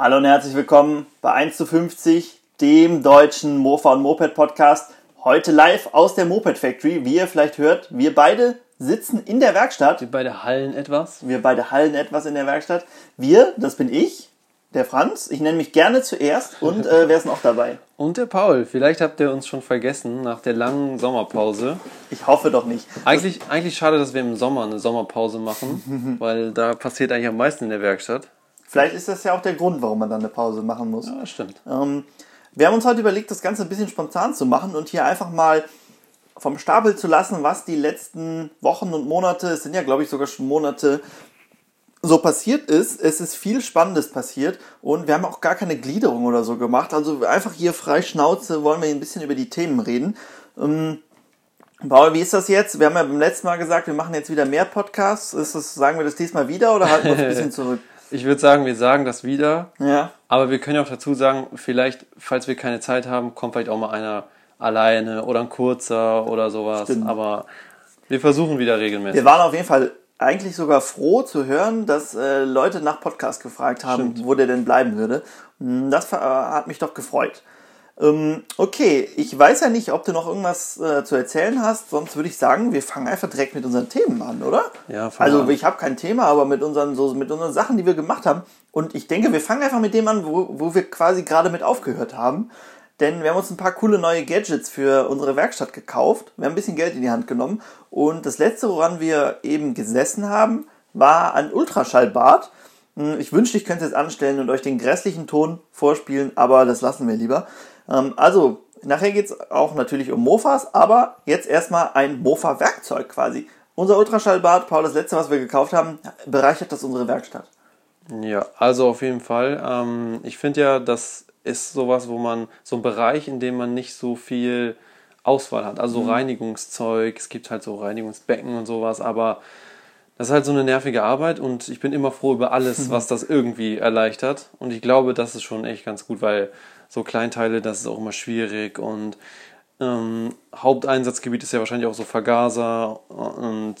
Hallo und herzlich willkommen bei 1 zu 50, dem deutschen Mofa und Moped Podcast. Heute live aus der Moped Factory. Wie ihr vielleicht hört, wir beide sitzen in der Werkstatt. Wir beide hallen etwas. Wir beide hallen etwas in der Werkstatt. Wir, das bin ich, der Franz. Ich nenne mich gerne zuerst und äh, wer ist noch dabei? Und der Paul. Vielleicht habt ihr uns schon vergessen nach der langen Sommerpause. Ich hoffe doch nicht. Eigentlich, eigentlich schade, dass wir im Sommer eine Sommerpause machen, weil da passiert eigentlich am meisten in der Werkstatt. Vielleicht ist das ja auch der Grund, warum man dann eine Pause machen muss. Ja, stimmt. Ähm, wir haben uns heute überlegt, das Ganze ein bisschen spontan zu machen und hier einfach mal vom Stapel zu lassen, was die letzten Wochen und Monate, es sind ja glaube ich sogar schon Monate, so passiert ist. Es ist viel Spannendes passiert und wir haben auch gar keine Gliederung oder so gemacht. Also einfach hier frei Schnauze wollen wir ein bisschen über die Themen reden. Ähm, Paul, wie ist das jetzt? Wir haben ja beim letzten Mal gesagt, wir machen jetzt wieder mehr Podcasts. Ist das, sagen wir das diesmal wieder oder halten wir uns ein bisschen zurück? Ich würde sagen, wir sagen das wieder. Ja. Aber wir können ja auch dazu sagen, vielleicht, falls wir keine Zeit haben, kommt vielleicht auch mal einer alleine oder ein kurzer oder sowas. Stimmt. Aber wir versuchen wieder regelmäßig. Wir waren auf jeden Fall eigentlich sogar froh zu hören, dass äh, Leute nach Podcast gefragt haben, Stimmt. wo der denn bleiben würde. Mm, Das äh, hat mich doch gefreut. Ähm, okay, ich weiß ja nicht, ob du noch irgendwas äh, zu erzählen hast, sonst würde ich sagen, wir fangen einfach direkt mit unseren Themen an, oder? Ja, fangen Also an. ich habe kein Thema, aber mit unseren, so, mit unseren Sachen, die wir gemacht haben. Und ich denke, wir fangen einfach mit dem an, wo, wo wir quasi gerade mit aufgehört haben. Denn wir haben uns ein paar coole neue Gadgets für unsere Werkstatt gekauft. Wir haben ein bisschen Geld in die Hand genommen. Und das letzte, woran wir eben gesessen haben, war ein Ultraschallbad. Hm, Ich wünschte, ich könnte es jetzt anstellen und euch den grässlichen Ton vorspielen, aber das lassen wir lieber. Ähm, Also, nachher geht es auch natürlich um Mofas, aber jetzt erstmal ein Mofa-Werkzeug quasi. Unser Ultraschallbad, Paul, das letzte, was wir gekauft haben, bereichert das unsere Werkstatt. Ja, also auf jeden Fall. Ähm, ich finde ja, das ist sowas, wo man, so ein Bereich, in dem man nicht so viel Auswahl hat. Also so Reinigungszeug, es gibt halt so Reinigungsbecken und sowas, aber das ist halt so eine nervige Arbeit und ich bin immer froh über alles, was das irgendwie erleichtert. Und ich glaube, das ist schon echt ganz gut, weil so Kleinteile, das ist auch immer schwierig und ähm, Haupteinsatzgebiet ist ja wahrscheinlich auch so Vergaser und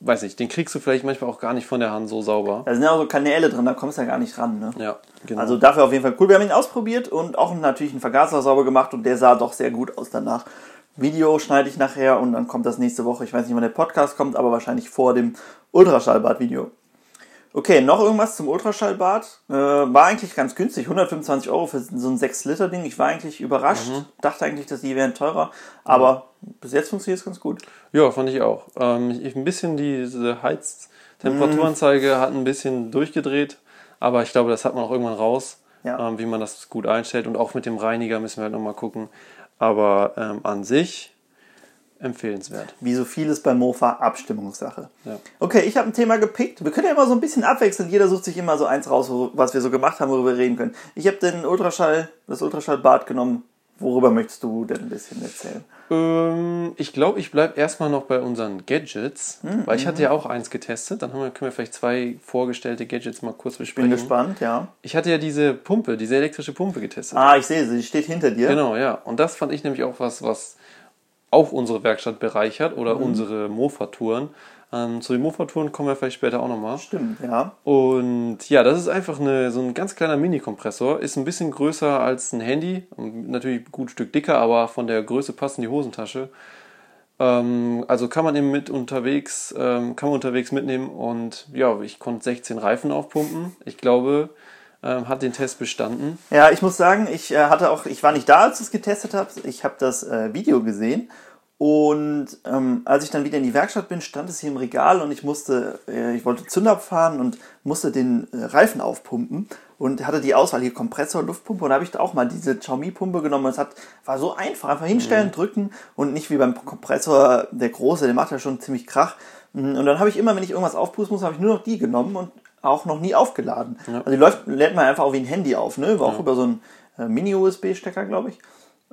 weiß nicht, den kriegst du vielleicht manchmal auch gar nicht von der Hand so sauber. Da sind ja auch so Kanäle drin, da kommst du ja gar nicht ran. Ne? Ja, genau. Also dafür auf jeden Fall cool. Wir haben ihn ausprobiert und auch natürlich einen Vergaser sauber gemacht und der sah doch sehr gut aus danach. Video schneide ich nachher und dann kommt das nächste Woche. Ich weiß nicht, wann der Podcast kommt, aber wahrscheinlich vor dem Ultraschallbad-Video. Okay, noch irgendwas zum Ultraschallbad. Äh, war eigentlich ganz günstig, 125 Euro für so ein 6-Liter-Ding. Ich war eigentlich überrascht, dachte eigentlich, dass die wären teurer, aber bis jetzt funktioniert es ganz gut. Ja, fand ich auch. Ähm, ich, ein bisschen diese Heiztemperaturanzeige hat ein bisschen durchgedreht, aber ich glaube, das hat man auch irgendwann raus, Ja. ähm, wie man das gut einstellt. Und auch mit dem Reiniger müssen wir halt nochmal gucken. Aber ähm, an sich empfehlenswert. Wie so vieles bei Mofa, Abstimmungssache. Ja. Okay, ich habe ein Thema gepickt. Wir können ja immer so ein bisschen abwechseln. Jeder sucht sich immer so eins raus, was wir so gemacht haben, worüber wir reden können. Ich habe den Ultraschall, das Ultraschallbad genommen. Worüber möchtest du denn ein bisschen erzählen? Ähm, ich glaube, ich bleibe erstmal noch bei unseren Gadgets, Hm, weil ich hatte ja auch eins getestet. Dann haben wir, können wir vielleicht zwei vorgestellte Gadgets mal kurz Bin besprechen. gespannt, ja. Ich hatte ja diese Pumpe, diese elektrische Pumpe getestet. Ah, ich sehe sie, die steht hinter dir. Genau, ja. Und das fand ich nämlich auch was, was auch unsere Werkstatt bereichert oder Mhm. unsere Mofa-Touren. Ähm, zu den Mofa-Touren kommen wir vielleicht später auch nochmal. Stimmt, ja. Und ja, das ist einfach eine, so ein ganz kleiner Mini-Kompressor. Ist ein bisschen größer als ein Handy. Natürlich ein gut Stück dicker, aber von der Größe passt in die Hosentasche. Ähm, also kann man eben mit unterwegs, ähm, kann man unterwegs mitnehmen und ja, ich konnte 16 Reifen aufpumpen. Ich glaube, ähm, hat den Test bestanden. Ja, ich muss sagen, ich äh, hatte auch, ich war nicht da, als du es getestet hast. Ich habe das äh, Video gesehen. Und ähm, als ich dann wieder in die Werkstatt bin, stand es hier im Regal und ich musste, äh, ich wollte Zünder fahren und musste den äh, Reifen aufpumpen und hatte die Auswahl hier Kompressor, Luftpumpe und da habe ich da auch mal diese Xiaomi-Pumpe genommen und es hat, war so einfach, einfach hinstellen, drücken und nicht wie beim Kompressor, der große, der macht ja schon ziemlich Krach. Und dann habe ich immer, wenn ich irgendwas aufpusten muss, habe ich nur noch die genommen und auch noch nie aufgeladen. Also die läuft, lädt man einfach auch wie ein Handy auf, ne? War auch über so einen äh, Mini-USB-Stecker, glaube ich.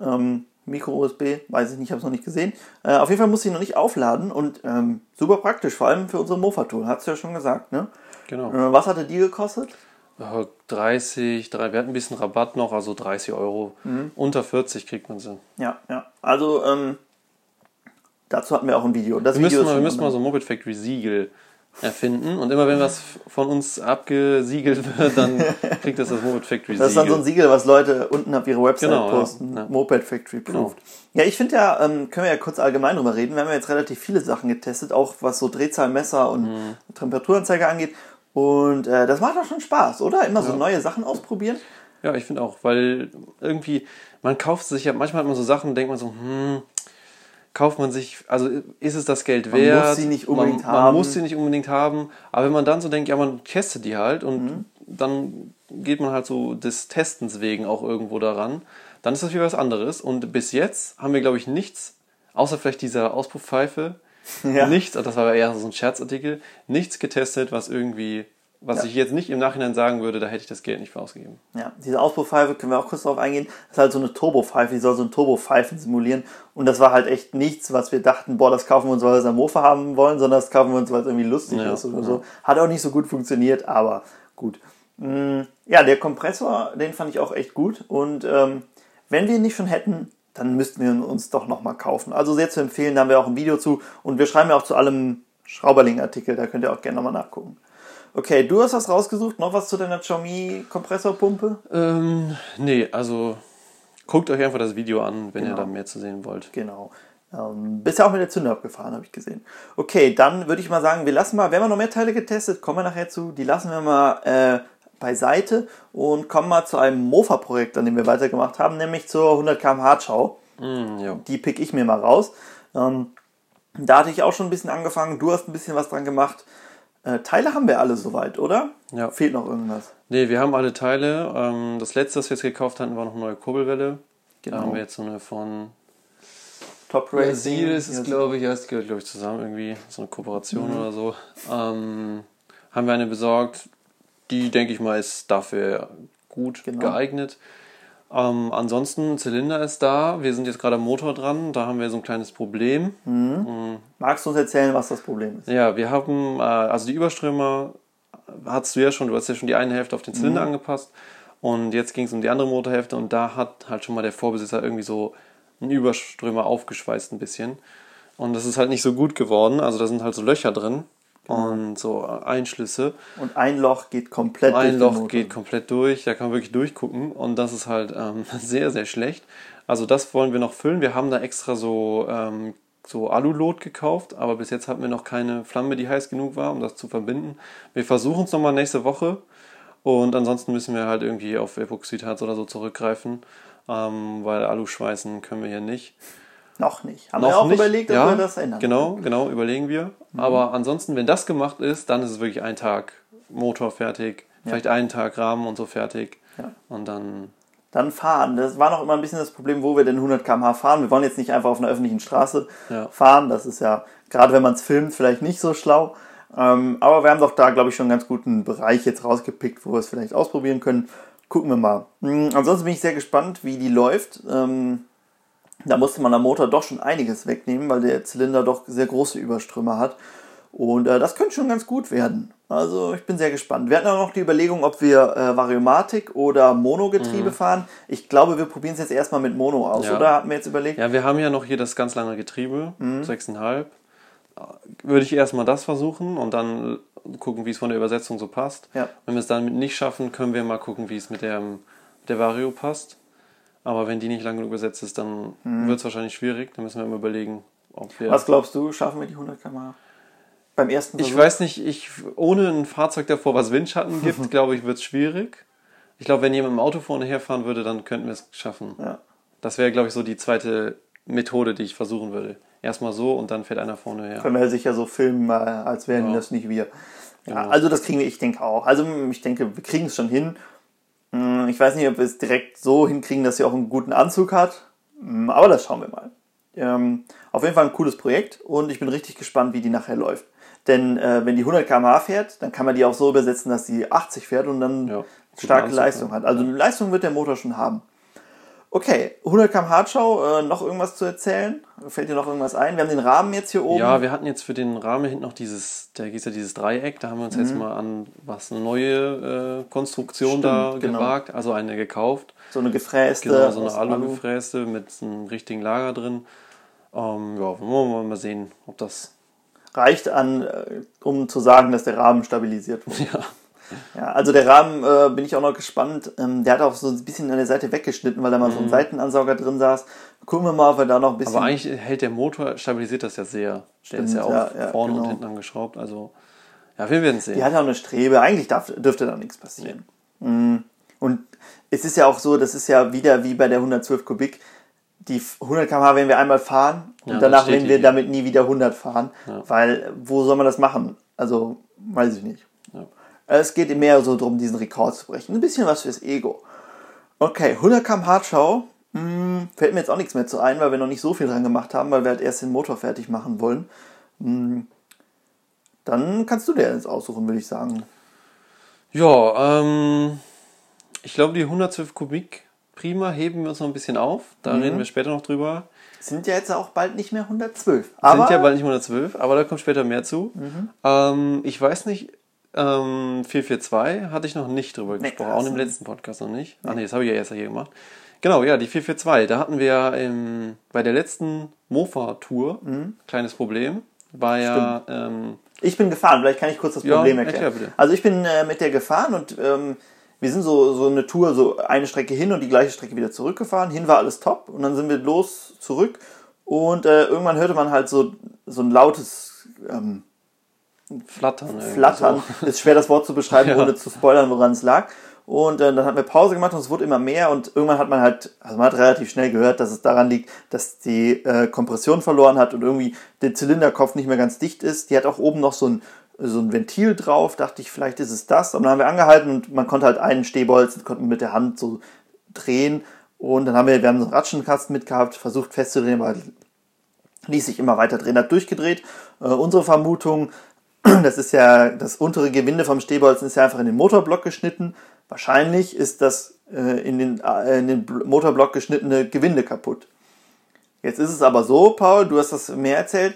Ähm, Micro-USB, weiß ich nicht, habe es noch nicht gesehen. Äh, auf jeden Fall musste ich noch nicht aufladen und ähm, super praktisch, vor allem für unsere Mofa-Tour, hast du ja schon gesagt, ne? Genau. Äh, was hatte die gekostet? Ja, 30, drei, wir hatten ein bisschen Rabatt noch, also 30 Euro. Unter 40 kriegt man sie. Ja, ja. Also, ähm, dazu hatten wir auch ein Video. Das Wir müssen Video mal, wir müssen mal so ein Moped Factory Siegel erfinden. Und immer wenn was von uns abgesiegelt wird, dann kriegt das das Moped Factory Siegel. Das ist dann so ein Siegel, was Leute unten auf ihre Website Genau, posten. Ja. Moped Factory Approved. Ja, ich finde ja, ähm, können wir ja kurz allgemein drüber reden. Wir haben ja jetzt relativ viele Sachen getestet, auch was so Drehzahlmesser und Mhm. Temperaturanzeiger angeht. Und äh, das macht auch schon Spaß, oder? Immer so Ja. neue Sachen ausprobieren. Ja, ich finde auch, weil irgendwie, man kauft sich ja, manchmal hat man so Sachen, denkt man so, hm, kauft man sich, also ist es das Geld Man wert? muss sie nicht unbedingt man, haben. Man muss sie nicht unbedingt haben, aber wenn man dann so denkt, ja, man testet die halt und Mhm. dann geht man halt so des Testens wegen auch irgendwo daran, dann ist das wieder was anderes. Und bis jetzt haben wir, glaube ich, nichts, außer vielleicht dieser Auspufffeife, Ja. nichts, das war eher so ein Scherzartikel, nichts getestet, was irgendwie, was Ja. ich jetzt nicht im Nachhinein sagen würde, da hätte ich das Geld nicht für ausgegeben. Ja, diese Auspufffeife können wir auch kurz drauf eingehen. Das ist halt so eine Turbopfeife, die soll so ein Turbopfeifen simulieren. Und das war halt echt nichts, was wir dachten, boah, das kaufen wir uns, weil wir es am Mofa haben wollen, sondern das kaufen wir uns, weil es irgendwie lustig Ja, ist oder so. Hat auch nicht so gut funktioniert, aber gut. Mm, Ja, der Kompressor, den fand ich auch echt gut. Und ähm, wenn wir ihn nicht schon hätten, dann müssten wir ihn uns doch nochmal kaufen. Also sehr zu empfehlen, da haben wir auch ein Video zu. Und wir schreiben ja auch zu allem Schrauberling-Artikel, da könnt ihr auch gerne nochmal nachgucken. Okay, du hast was rausgesucht, noch was zu deiner Xiaomi Kompressorpumpe? Ähm, nee, also guckt euch einfach das Video an, wenn Genau. ihr da mehr zu sehen wollt. Genau. Ähm, bist ja auch mit der Zünder abgefahren, habe ich gesehen. Okay, dann würde ich mal sagen, wir lassen mal, wir haben ja noch mehr Teile getestet, kommen wir nachher zu, die lassen wir mal äh, beiseite und kommen mal zu einem Mofa-Projekt, an dem wir weitergemacht haben, nämlich zur 100 km Hardschau. Mm. Die pick ich mir mal raus. Ähm, da hatte ich auch schon ein bisschen angefangen, du hast ein bisschen was dran gemacht. Äh, Teile haben wir alle soweit, oder? Ja. Fehlt noch irgendwas. Nee, wir haben alle Teile. Ähm, das letzte, was wir jetzt gekauft hatten, war noch eine neue Kurbelwelle. Genau. Da haben wir jetzt so eine von Top Brasil ist es, Ja, glaube ich. Ja, es gehört, glaube ich, zusammen irgendwie. So eine Kooperation Mhm. oder so. Ähm, haben wir eine besorgt. Die, denke ich mal, ist dafür gut Genau. geeignet. Ähm, ansonsten, Zylinder ist da. Wir sind jetzt gerade am Motor dran. Da haben wir so ein kleines Problem. Magst du uns erzählen, was das Problem ist? Ja, wir haben, äh, also die Überströmer hattest du ja schon, du hast ja schon die eine Hälfte auf den Zylinder angepasst und jetzt ging es um die andere Motorhälfte und da hat halt schon mal der Vorbesitzer irgendwie so einen Überströmer aufgeschweißt ein bisschen und das ist halt nicht so gut geworden, also da sind halt so Löcher drin und so Einschlüsse. Und ein Loch geht komplett durch Ein Loch geht komplett durch, da kann man wirklich durchgucken und das ist halt ähm, sehr, sehr schlecht. Also das wollen wir noch füllen. Wir haben da extra so, ähm, so Alulot gekauft, aber bis jetzt hatten wir noch keine Flamme, die heiß genug war, um das zu verbinden. Wir versuchen es nochmal nächste Woche und ansonsten müssen wir halt irgendwie auf Epoxidharz oder so zurückgreifen, ähm, weil Aluschweißen können wir hier nicht. Noch nicht. Haben Noch wir auch nicht. überlegt, ob ja, wir das ändern. Genau, genau, überlegen wir. Aber ansonsten, wenn das gemacht ist, dann ist es wirklich ein Tag Motor fertig, vielleicht einen Tag Rahmen und so fertig. Ja. Und dann, Dann fahren. Das war noch immer ein bisschen das Problem, wo wir denn 100 km/h fahren. Wir wollen jetzt nicht einfach auf einer öffentlichen Straße Ja. fahren. Das ist ja, gerade wenn man es filmt, vielleicht nicht so schlau. Ähm, aber wir haben doch da, glaube ich, schon einen ganz guten Bereich jetzt rausgepickt, wo wir es vielleicht ausprobieren können. Gucken wir mal. Hm, ansonsten bin ich sehr gespannt, wie die läuft. Ähm, da musste man am Motor doch schon einiges wegnehmen, weil der Zylinder doch sehr große Überströmer hat. Und äh, das könnte schon ganz gut werden. Also ich bin sehr gespannt. Wir hatten auch noch die Überlegung, ob wir äh, Variomatik oder Mono-Getriebe fahren. Ich glaube, wir probieren es jetzt erstmal mit Mono aus, Ja. oder? Hatten wir jetzt überlegt? ja, wir haben ja noch hier das ganz lange Getriebe, Mhm. 6,5. Würde ich erstmal das versuchen und dann gucken, wie es von der Übersetzung so passt. Ja. Wenn wir es damit nicht schaffen, können wir mal gucken, wie es mit der, mit der Vario passt. Aber wenn die nicht lang genug übersetzt ist, dann wird es wahrscheinlich schwierig. Dann müssen wir mal überlegen, ob wir. Mhm. Was glaubst du, schaffen wir die 100 km/h? Beim ersten Ich Versuch? weiß nicht, ich, ohne ein Fahrzeug davor, was Windschatten gibt, glaube ich, wird es schwierig. Ich glaube, wenn jemand im Auto vorne herfahren würde, dann könnten wir es schaffen. Ja. Das wäre, glaube ich, so die zweite Methode, die ich versuchen würde. Erstmal so und dann fährt einer vorne her. Können wir sicher so filmen, äh, als wären Ja. das nicht wir. Ja, Genau. also das kriegen wir, ich denke auch. Also ich denke, wir kriegen es schon hin. Hm, Ich weiß nicht, ob wir es direkt so hinkriegen, dass sie auch einen guten Anzug hat. Hm, Aber das schauen wir mal. Ähm, auf jeden Fall ein cooles Projekt und ich bin richtig gespannt, wie die nachher läuft. Denn äh, wenn die 100 km/h fährt, dann kann man die auch so übersetzen, dass sie 80 fährt und dann Ja, starke Anzug, Leistung ja. hat. Also Leistung wird der Motor schon haben. Okay, 100 km Hardschau, äh, noch irgendwas zu erzählen? Fällt dir noch irgendwas ein? Wir haben den Rahmen jetzt hier oben. Ja, wir hatten jetzt für den Rahmen hinten noch dieses, da gibt ja dieses Dreieck, da haben wir uns jetzt mal an was eine neue äh, Konstruktion Mhm. Stimmt, da genau. gewagt, also eine gekauft. so eine gefräste. Genau, so eine Alugefräste mit einem richtigen Lager drin. Ähm, ja, wollen wir mal sehen, ob das reicht an, äh, um zu sagen, dass der Rahmen stabilisiert wurde. Ja. Ja, also der Rahmen äh, bin ich auch noch gespannt. Ähm, der hat auch so ein bisschen an der Seite weggeschnitten, weil da mal so ein Seitenansauger drin saß. Gucken wir mal, ob wir da noch ein bisschen. Mhm. Aber eigentlich hält der Motor, stabilisiert das ja sehr. Der ist ja auch ja, ja, vorne genau. und hinten angeschraubt. Also, ja, wir werden sehen. Die hat ja auch eine Strebe. Eigentlich darf, dürfte da nichts passieren. Mhm. Und es ist ja auch so, das ist ja wieder wie bei der 112 Kubik. Die 100 km/h werden wir einmal fahren und Ja, danach werden wir damit nie wieder 100 fahren. Weil, wo soll man das machen? Also, weiß ich nicht. Ja. Es geht mehr so darum, diesen Rekord zu brechen. Ein bisschen was fürs Ego. Okay, 100 km Hardschau. Hm, fällt mir jetzt auch nichts mehr zu ein, weil wir noch nicht so viel dran gemacht haben, weil wir halt erst den Motor fertig machen wollen. Hm, dann kannst du dir jetzt aussuchen, würde ich sagen. Ja, ähm, ich glaube, die 112 Kubik prima heben wir uns noch ein bisschen auf. Da Mhm. reden wir später noch drüber. Sind ja jetzt auch bald nicht mehr 112. Aber Sind ja bald nicht 112, aber da kommt später mehr zu. Mhm. Ähm, ich weiß nicht, ähm, 442 hatte ich noch nicht drüber gesprochen, auch im letzten Podcast noch nicht. Ach nee, das habe ich ja erst hier gemacht. Genau, ja, die 442, da hatten wir ja im, bei der letzten Mofa-Tour Mhm. kleines Problem. War ja, ähm, ich bin gefahren. Vielleicht kann ich kurz das Ja, Problem erklären. erklär. Also ich bin äh, mit der gefahren und ähm, wir sind so, so eine Tour, so eine Strecke hin und die gleiche Strecke wieder zurückgefahren. Hin war alles top und dann sind wir los zurück und äh, irgendwann hörte man halt so, so ein lautes ähm, Flattern. Flattern. So. Ist schwer das Wort zu beschreiben, Ja. ohne zu spoilern, woran es lag. Und äh, dann hatten wir Pause gemacht und es wurde immer mehr und irgendwann hat man halt, also man hat relativ schnell gehört, dass es daran liegt, dass die äh, Kompression verloren hat und irgendwie der Zylinderkopf nicht mehr ganz dicht ist. Die hat auch oben noch so ein, so ein Ventil drauf, dachte ich, vielleicht ist es das. Und dann haben wir angehalten und man konnte halt einen Stehbolzen, konnten mit der Hand so drehen. Und dann haben wir, wir haben so einen Ratschenkasten mitgehabt, versucht festzudrehen, aber ließ sich immer weiter drehen, hat durchgedreht. Äh, unsere Vermutung, das ist ja, das untere Gewinde vom Stehbolzen ist ja einfach in den Motorblock geschnitten. Wahrscheinlich ist das äh, in, den, äh, in den Bl- Motorblock geschnittene Gewinde kaputt. Jetzt ist es aber so, Paul, du hast das mehr erzählt,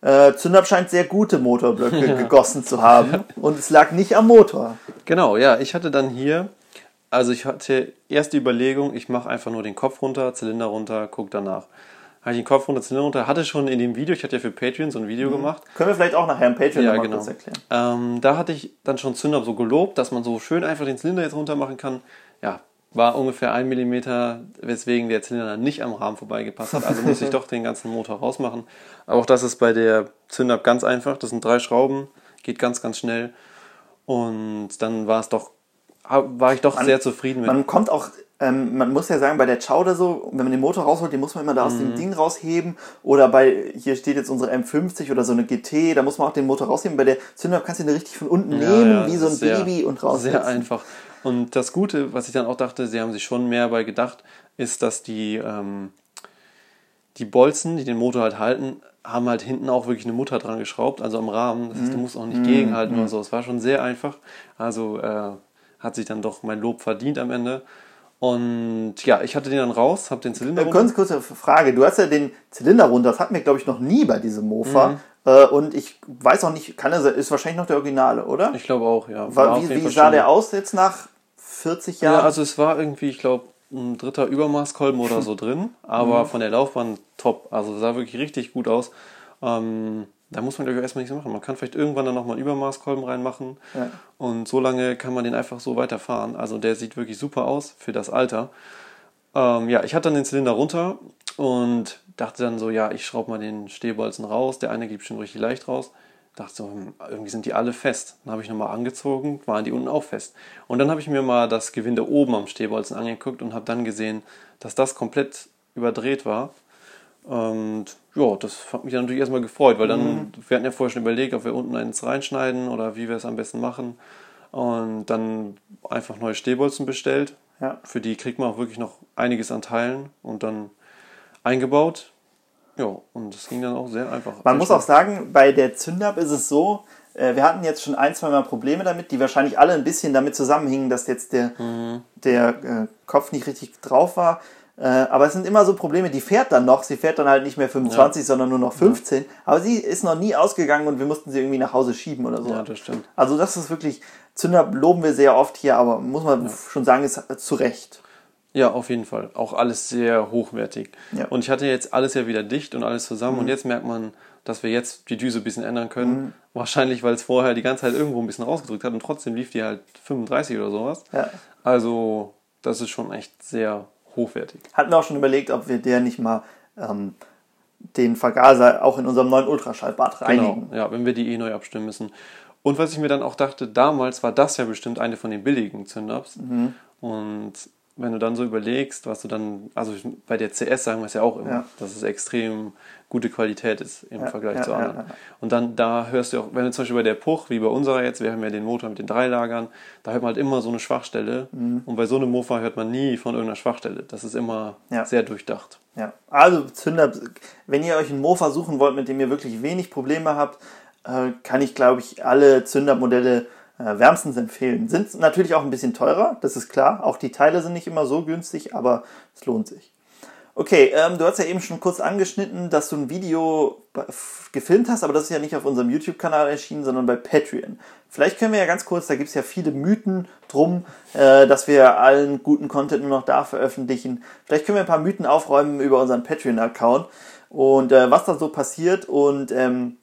äh, Zündab scheint sehr gute Motorblöcke gegossen zu haben und es lag nicht am Motor. Genau, ja, ich hatte dann hier, also ich hatte erst die Überlegung, ich mache einfach nur den Kopf runter, Zylinder runter, guck danach. Habe ich den Kopf runter, Zylinder runter, hatte schon in dem Video, ich hatte ja für Patreon so ein Video gemacht, Können wir vielleicht auch nachher im Patreon ja, genau. kurz erklären. Ähm, da hatte ich dann schon Zünder so gelobt, dass man so schön einfach den Zylinder jetzt runter machen kann. Ja, war ungefähr ein Millimeter, weswegen der Zylinder dann nicht am Rahmen vorbeigepasst hat. Also musste ich doch den ganzen Motor rausmachen. Aber auch das ist bei der Zünder ganz einfach. Das sind drei Schrauben, geht ganz, ganz schnell. Und dann war es doch, war ich doch sehr zufrieden mit. Man kommt auch, ähm, man muss ja sagen, bei der Chow oder so, wenn man den Motor rausholt, den muss man immer da aus Mhm. dem Ding rausheben. Oder bei, hier steht jetzt unsere M50 oder so eine GT, da muss man auch den Motor rausheben. Bei der Zünder kannst du den richtig von unten Ja, nehmen, ja, wie so ein sehr- Baby und raus. Sehr einfach. Und das Gute, was ich dann auch dachte, sie haben sich schon mehr bei gedacht, ist, dass die, ähm, die Bolzen, die den Motor halt halten, haben halt hinten auch wirklich eine Mutter dran geschraubt, also am Rahmen. Das heißt, du musst auch nicht gegenhalten oder so. Es war schon sehr einfach. Also äh, hat sich dann doch mein Lob verdient am Ende. Und ja, ich hatte den dann raus, habe den Zylinder Äh, runter. Ganz kurze Frage. Du hast ja den Zylinder runter. Das hatten wir, glaube ich, noch nie bei diesem Mofa. Mhm. Äh, und ich weiß auch nicht, kann er, ist wahrscheinlich noch der Originale, oder? Ich glaube auch, ja. War, wie wie sah der aus jetzt nach 40 Ja, Jahren? also es war irgendwie, ich glaube, ein dritter Übermaßkolben oder so drin, aber Mhm. von der Laufbahn top. Also sah wirklich richtig gut aus. Ähm, da muss man, glaube ich, erstmal nichts machen. Man kann vielleicht irgendwann dann nochmal einen Übermaßkolben reinmachen Ja. und so lange kann man den einfach so weiterfahren. Also der sieht wirklich super aus für das Alter. Ähm, ja, ich hatte dann den Zylinder runter und dachte dann so, ja, ich schraube mal den Stehbolzen raus. Der eine geht schon richtig leicht raus. Dachte so, hm, irgendwie sind die alle fest. Dann habe ich nochmal angezogen, waren die unten auch fest. Und dann habe ich mir mal das Gewinde oben am Stehbolzen angeguckt und habe dann gesehen, dass das komplett überdreht war. Und ja, das hat mich dann natürlich erstmal gefreut, weil dann, wir hatten ja vorher schon überlegt, ob wir unten eins reinschneiden oder wie wir es am besten machen. Und dann einfach neue Stehbolzen bestellt. Ja. Für die kriegt man auch wirklich noch einiges an Teilen und dann eingebaut. Ja, und das ging dann auch sehr einfach. Man Sehr muss auch sagen, bei der Zündab ist es so, äh, wir hatten jetzt schon ein, zwei Mal Probleme damit, die wahrscheinlich alle ein bisschen damit zusammenhingen, dass jetzt der, Mhm. der äh, Kopf nicht richtig drauf war. Äh, aber es sind immer so Probleme, die fährt dann noch, sie fährt dann halt nicht mehr 25, sondern nur noch 15. Aber sie ist noch nie ausgegangen und wir mussten sie irgendwie nach Hause schieben oder so. Ja, das stimmt. Also das ist wirklich, Zündab loben wir sehr oft hier, aber muss man schon sagen, ist zu Recht. Ja, auf jeden Fall. Auch alles sehr hochwertig. Ja. Und ich hatte jetzt alles ja wieder dicht und alles zusammen. Und jetzt merkt man dass wir jetzt die Düse ein bisschen ändern können. Mhm. Wahrscheinlich, weil es vorher die ganze Zeit irgendwo ein bisschen rausgedrückt hat und trotzdem lief die halt 35 oder sowas. Ja. Also, das ist schon echt sehr hochwertig. Hatten wir auch schon überlegt, ob wir der nicht mal ähm, den Vergaser auch in unserem neuen Ultraschallbad reinigen. Genau, ja, wenn wir die eh neu abstimmen müssen. Und was ich mir dann auch dachte, damals war das ja bestimmt eine von den billigen Zündaps. Mhm. Und wenn du dann so überlegst, was du dann, also bei der CS sagen wir es ja auch immer, Ja. dass es extrem gute Qualität ist im Ja, Vergleich ja, zu anderen. Und dann da hörst du auch, wenn du zum Beispiel bei der Puch, wie bei unserer jetzt, wir haben ja den Motor mit den drei Lagern, da hört man halt immer so eine Schwachstelle. Mhm. Und bei so einem Mofa hört man nie von irgendeiner Schwachstelle. Das ist immer sehr durchdacht. Ja, also Zünder, wenn ihr euch einen Mofa suchen wollt, mit dem ihr wirklich wenig Probleme habt, äh, kann ich, glaube ich, alle Zündermodelle äh, wärmstens empfehlen. Sind natürlich auch ein bisschen teurer, das ist klar. Auch die Teile sind nicht immer so günstig, aber es lohnt sich. Okay, ähm, du hast ja eben schon kurz angeschnitten, dass du ein Video gefilmt hast, aber das ist ja nicht auf unserem YouTube-Kanal erschienen, sondern bei Patreon. Vielleicht können wir ja ganz kurz, da gibt es ja viele Mythen drum, äh, dass wir allen guten Content nur noch da veröffentlichen. Vielleicht können wir ein paar Mythen aufräumen über unseren Patreon-Account und äh, was da so passiert und ähm,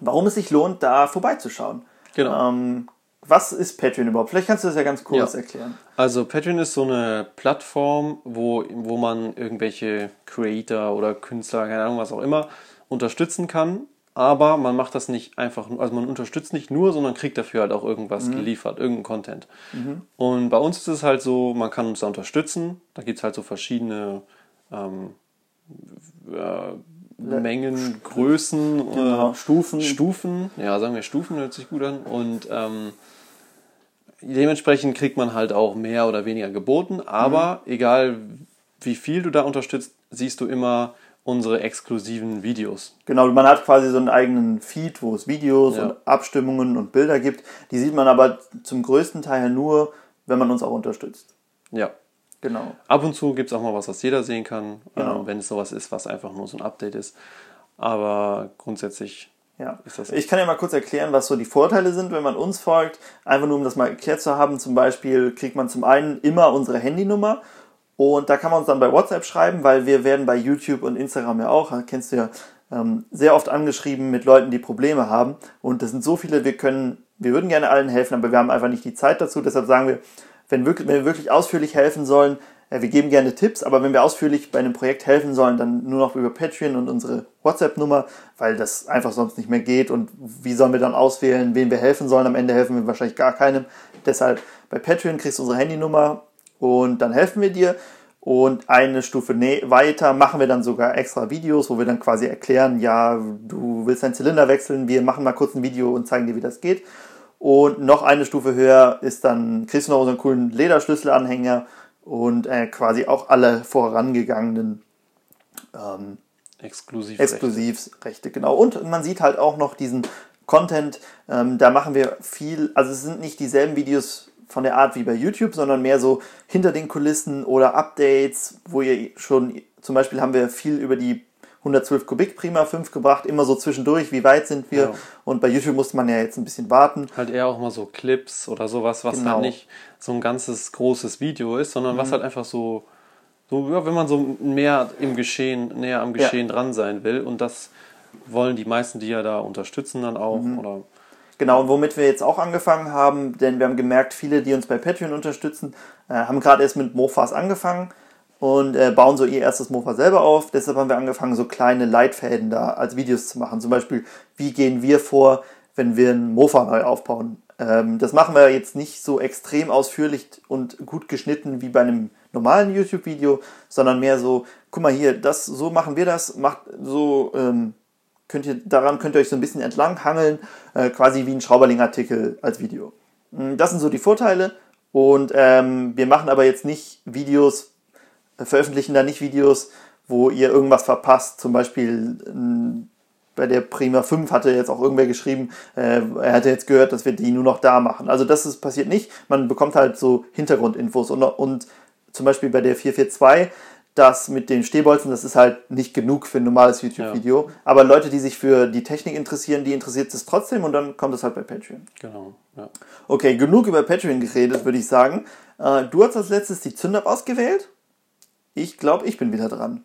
warum es sich lohnt, da vorbeizuschauen. Genau. Ähm, was ist Patreon überhaupt? Vielleicht kannst du das ja ganz kurz Ja. erklären. Also Patreon ist so eine Plattform, wo, wo man irgendwelche Creator oder Künstler, keine Ahnung, was auch immer, unterstützen kann. Aber man macht das nicht einfach, also man unterstützt nicht nur, sondern kriegt dafür halt auch irgendwas geliefert, irgendein Content. Und bei uns ist es halt so, man kann uns da unterstützen. Da gibt es halt so verschiedene ähm, äh, Mengen, Größen, Genau, äh, Stufen. Stufen, ja, sagen wir Stufen, hört sich gut an. Und ähm, dementsprechend kriegt man halt auch mehr oder weniger geboten, aber egal wie viel du da unterstützt, siehst du immer unsere exklusiven Videos. Genau, man hat quasi so einen eigenen Feed, wo es Videos Ja. und Abstimmungen und Bilder gibt. Die sieht man aber zum größten Teil nur, wenn man uns auch unterstützt. Ja. Genau. Ab und zu gibt es auch mal was, was jeder sehen kann, Genau. ähm, wenn es sowas ist, was einfach nur so ein Update ist. Aber grundsätzlich Ja. Ich kann ja mal kurz erklären, was so die Vorteile sind, wenn man uns folgt. Einfach nur, um das mal erklärt zu haben. Zum Beispiel kriegt man zum einen immer unsere Handynummer und da kann man uns dann bei WhatsApp schreiben, weil wir werden bei YouTube und Instagram ja auch, kennst du ja, ähm, sehr oft angeschrieben mit Leuten, die Probleme haben. Und das sind so viele, wir können, wir würden gerne allen helfen, aber wir haben einfach nicht die Zeit dazu. Deshalb sagen wir, wenn, wirklich, wenn wir wirklich ausführlich helfen sollen, äh, wir geben gerne Tipps, aber wenn wir ausführlich bei einem Projekt helfen sollen, dann nur noch über Patreon und unsere WhatsApp-Nummer, weil das einfach sonst nicht mehr geht. Und wie sollen wir dann auswählen, wem wir helfen sollen? Am Ende helfen wir wahrscheinlich gar keinem. Deshalb bei Patreon kriegst du unsere Handynummer und dann helfen wir dir. Und eine Stufe weiter machen wir dann sogar extra Videos, wo wir dann quasi erklären, ja, du willst deinen Zylinder wechseln, wir machen mal kurz ein Video und zeigen dir, wie das geht. Und noch eine Stufe höher ist dann, kriegst du noch unseren coolen Lederschlüsselanhänger und äh, quasi auch alle vorangegangenen ähm, exklusiv. Exklusivrechte, genau. Und man sieht halt auch noch diesen Content, ähm, da machen wir viel, also es sind nicht dieselben Videos von der Art wie bei YouTube, sondern mehr so hinter den Kulissen oder Updates, wo ihr schon, zum Beispiel haben wir viel über die 112 Kubik Prima 5 gebracht, immer so zwischendurch, wie weit sind wir. Ja. Und bei YouTube musste man ja jetzt ein bisschen warten. Halt eher auch mal so Clips oder sowas, was Genau. halt nicht so ein ganzes großes Video ist, sondern Mhm. was halt einfach so, so ja, wenn man so mehr im Geschehen, näher am Geschehen dran sein will. Und das wollen die meisten, die ja da unterstützen, dann auch. Mhm. Oder Genau, und womit wir jetzt auch angefangen haben, denn wir haben gemerkt, viele, die uns bei Patreon unterstützen, äh, haben gerade erst mit Mofas angefangen und äh, bauen so ihr erstes Mofa selber auf. Deshalb haben wir angefangen, so kleine Leitfäden da als Videos zu machen. Zum Beispiel, wie gehen wir vor, wenn wir ein Mofa neu aufbauen. Ähm, das machen wir jetzt nicht so extrem ausführlich und gut geschnitten wie bei einem normalen YouTube-Video, sondern mehr so, guck mal hier, das, so machen wir das, macht so, ähm, könnt ihr, daran könnt ihr euch so ein bisschen entlang hangeln, äh, quasi wie ein Schrauberling-Artikel als Video. Mm, Das sind so die Vorteile und ähm, wir machen aber jetzt nicht Videos, veröffentlichen da nicht Videos, wo ihr irgendwas verpasst. Zum Beispiel bei der Prima 5 hatte jetzt auch irgendwer geschrieben, äh, er hatte jetzt gehört, dass wir die nur noch da machen. Also das ist, passiert nicht. Man bekommt halt so Hintergrundinfos und, und zum Beispiel bei der 442 das mit den Stehbolzen, das ist halt nicht genug für ein normales YouTube-Video. Aber Leute, die sich für die Technik interessieren, die interessiert es trotzdem und dann kommt es halt bei Patreon. genau, ja. Okay, genug über Patreon geredet, würde ich sagen. Äh, du hast als letztes die Zünder ausgewählt. Ich glaube, ich bin wieder dran.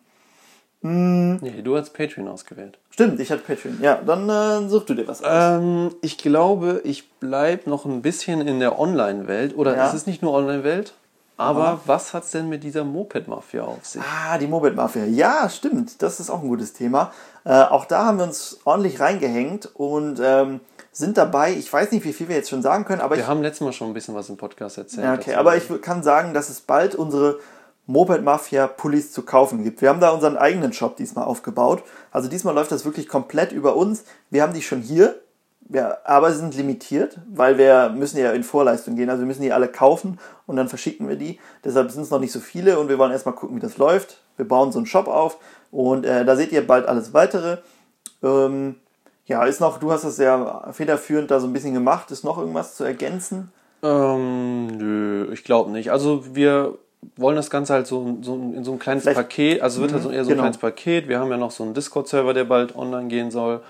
Nee, du hast Patreon ausgewählt. Stimmt, ich hatte Patreon. Ja, dann äh, such du dir was aus. Ähm, ich glaube, ich bleibe noch ein bisschen in der Online-Welt. Oder Ja. es ist nicht nur Online-Welt. Aber was hat es denn mit dieser Moped-Mafia auf sich? Ah, die Moped Mafia. Ja, stimmt. Das ist auch ein gutes Thema. Äh, auch da haben wir uns ordentlich reingehängt und ähm, sind dabei. Ich weiß nicht, wie viel wir jetzt schon sagen können, aber ich Wir haben letztes Mal schon ein bisschen was im Podcast erzählt. Ja, okay, dazu. aber ich kann sagen, dass es bald unsere Moped Mafia Pullis zu kaufen gibt. Wir haben da unseren eigenen Shop diesmal aufgebaut. Also diesmal läuft das wirklich komplett über uns. Wir haben die schon hier, wir, aber sie sind limitiert, weil wir müssen ja in Vorleistung gehen. Also wir müssen die alle kaufen und dann verschicken wir die. Deshalb sind es noch nicht so viele und wir wollen erstmal gucken, wie das läuft. Wir bauen so einen Shop auf und äh, da seht ihr bald alles weitere. Ähm, ja, ist noch, du hast das sehr federführend da so ein bisschen gemacht. Ist noch irgendwas zu ergänzen? Ähm, nö, ich glaube nicht. Also wir wollen das Ganze halt so, so in so ein kleines Vielleicht- Paket, also wird halt so eher so ein genau. kleines Paket. Wir haben ja noch so einen Discord-Server, der bald online gehen soll.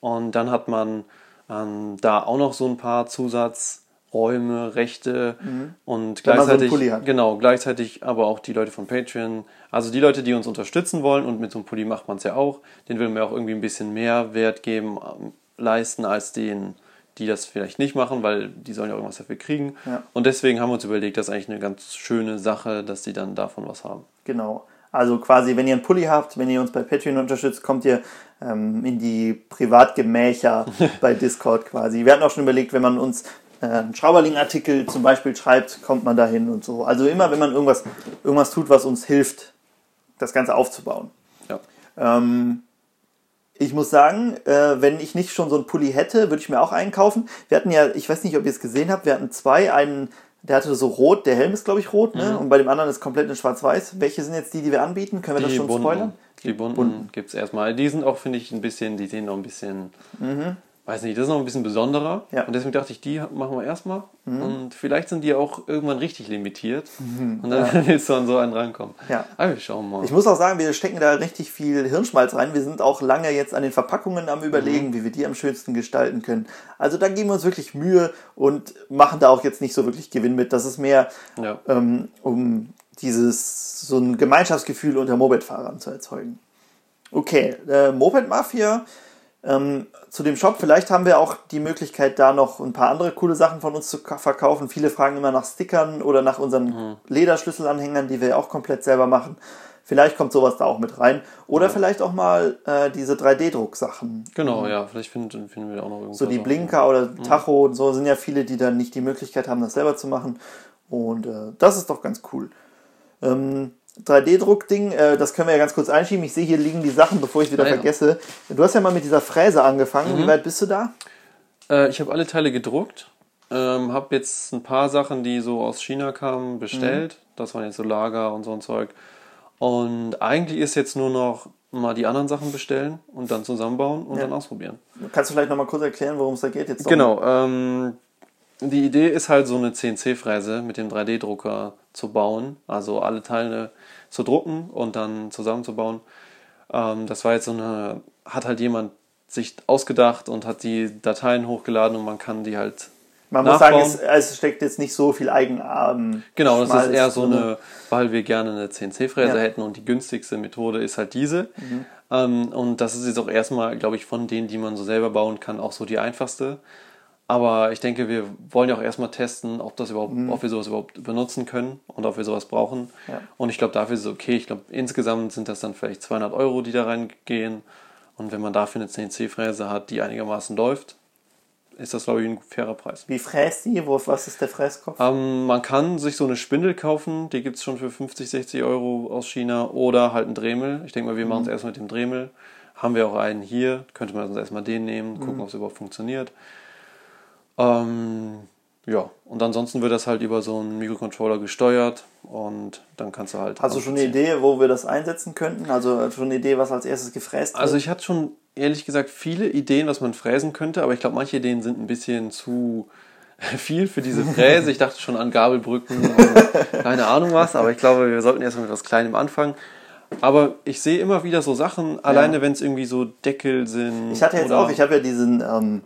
Und dann hat man ähm, da auch noch so ein paar Zusatzräume, Rechte und Mhm. So einen gleichzeitig, hat. genau, gleichzeitig aber auch die Leute von Patreon. Also die Leute, die uns unterstützen wollen und mit so einem Pulli macht man es ja auch, den will man auch irgendwie ein bisschen mehr Wert geben, ähm, leisten als den, die das vielleicht nicht machen, weil die sollen ja irgendwas dafür kriegen. Ja. Und deswegen haben wir uns überlegt, das ist eigentlich eine ganz schöne Sache, dass die dann davon was haben. Genau. Also quasi, wenn ihr einen Pulli habt, wenn ihr uns bei Patreon unterstützt, kommt ihr ähm, in die Privatgemächer bei Discord quasi. Wir hatten auch schon überlegt, wenn man uns äh, einen Schrauberling-Artikel zum Beispiel schreibt, kommt man dahin und so. Also immer, wenn man irgendwas, irgendwas tut, was uns hilft, das Ganze aufzubauen. Ja. Ähm, ich muss sagen, äh, wenn ich nicht schon so einen Pulli hätte, würde ich mir auch einen kaufen. Wir hatten ja, ich weiß nicht, ob ihr es gesehen habt, wir hatten zwei, einen, der hatte so rot, der Helm ist glaube ich rot, ne? Und bei dem anderen ist komplett in schwarz-weiß. Welche sind jetzt die, die wir anbieten? Können wir das Die schon bunten, spoilern? die bunten gibt es erstmal. Die sind auch, finde ich, ein bisschen, die sehen noch ein bisschen, weiß nicht, das ist noch ein bisschen besonderer. Ja. Und deswegen dachte ich, die machen wir erstmal. Und vielleicht sind die auch irgendwann richtig limitiert. Und dann willst du an so einen rankommen. Ja. Aber wir schauen mal. Ich muss auch sagen, wir stecken da richtig viel Hirnschmalz rein. Wir sind auch lange jetzt an den Verpackungen am überlegen, wie wir die am schönsten gestalten können. Also da geben wir uns wirklich Mühe und machen da auch jetzt nicht so wirklich Gewinn mit. Das ist mehr, Ja. ähm, um dieses so ein Gemeinschaftsgefühl unter Moped-Fahrern zu erzeugen. Okay, äh, Moped Mafia. Ähm, zu dem Shop, vielleicht haben wir auch die Möglichkeit, da noch ein paar andere coole Sachen von uns zu ka- verkaufen. Viele fragen immer nach Stickern oder nach unseren Lederschlüsselanhängern, die wir auch komplett selber machen. Vielleicht kommt sowas da auch mit rein. Oder vielleicht auch mal äh, diese 3D-Drucksachen. Genau, ja, vielleicht finden, finden wir auch noch irgendwas. So die auch. Blinker oder Tacho und so sind ja viele, die dann nicht die Möglichkeit haben, das selber zu machen. Und äh, das ist doch ganz cool. Ähm, 3D-Druck-Ding, äh, das können wir ja ganz kurz einschieben. Ich sehe, hier liegen die Sachen, bevor ich wieder Ah, ja. vergesse. Du hast ja mal mit dieser Fräse angefangen. Wie weit bist du da? Äh, ich habe alle Teile gedruckt. Ähm, habe jetzt ein paar Sachen, die so aus China kamen, bestellt. Das waren jetzt so Lager und so ein Zeug. Und eigentlich ist jetzt nur noch mal die anderen Sachen bestellen und dann zusammenbauen und Ja. dann ausprobieren. Kannst du vielleicht nochmal kurz erklären, worum es da geht? Jetzt? Genau. Ähm, die Idee ist halt so eine CNC-Fräse mit dem 3D-Drucker zu bauen. Also alle Teile zu drucken und dann zusammenzubauen. Ähm, das war jetzt so eine, hat halt jemand sich ausgedacht und hat die Dateien hochgeladen und man kann die halt Man muss sagen, nachbauen. es, es steckt jetzt nicht so viel Eigenarm. Genau, das ist eher so eine, weil wir gerne eine CNC-Fräse Ja. hätten und die günstigste Methode ist halt diese. Mhm. Ähm, und das ist jetzt auch erstmal, glaube ich, von denen, die man so selber bauen kann, auch so die einfachste. Aber ich denke, wir wollen ja auch erstmal testen, ob, das überhaupt, ob wir sowas überhaupt benutzen können und ob wir sowas brauchen. Mhm. Ja. Und ich glaube, dafür ist es okay. Ich glaube, insgesamt sind das dann vielleicht 200 Euro, die da reingehen. Und wenn man dafür eine CNC-Fräse hat, die einigermaßen läuft, ist das, glaube ich, ein fairer Preis. Wie fräst die? Wo, was ist der Fräskopf? Ähm, man kann sich so eine Spindel kaufen, die gibt es schon für 50, 60 Euro aus China oder halt einen Dremel. Ich denke mal, wir machen es erst mit dem Dremel. Haben wir auch einen hier, könnte man uns erstmal den nehmen, gucken, ob es überhaupt funktioniert. Ähm, ja, und ansonsten wird das halt über so einen Mikrocontroller gesteuert und dann kannst du halt. Hast du schon eine Idee, wo wir das einsetzen könnten? Also schon eine Idee, was als erstes gefräst wird? Also ich hatte schon ehrlich gesagt viele Ideen, was man fräsen könnte, aber ich glaube, manche Ideen sind ein bisschen zu viel für diese Fräse. Ich dachte schon an Gabelbrücken und keine Ahnung was, aber ich glaube, wir sollten erstmal mit was Kleinem anfangen. Aber ich sehe immer wieder so Sachen, alleine wenn es irgendwie so Deckel sind. Ich hatte jetzt auch, ich habe ja diesen, ähm,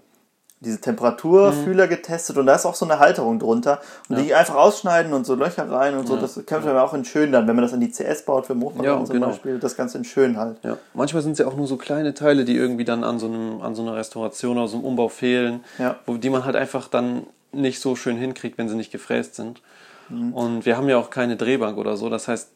diese Temperaturfühler getestet und da ist auch so eine Halterung drunter und die einfach ausschneiden und so Löcher rein und so, das könnte man auch in schön dann, wenn man das an die CS baut für Mofa Ja, zum genau. Beispiel, das Ganze in schön halt. Ja, manchmal sind es ja auch nur so kleine Teile, die irgendwie dann an so, einem, an so einer Restauration oder so einem Umbau fehlen, Ja. wo, die man halt einfach dann nicht so schön hinkriegt, wenn sie nicht gefräst sind. Mhm. Und wir haben ja auch keine Drehbank oder so, das heißt,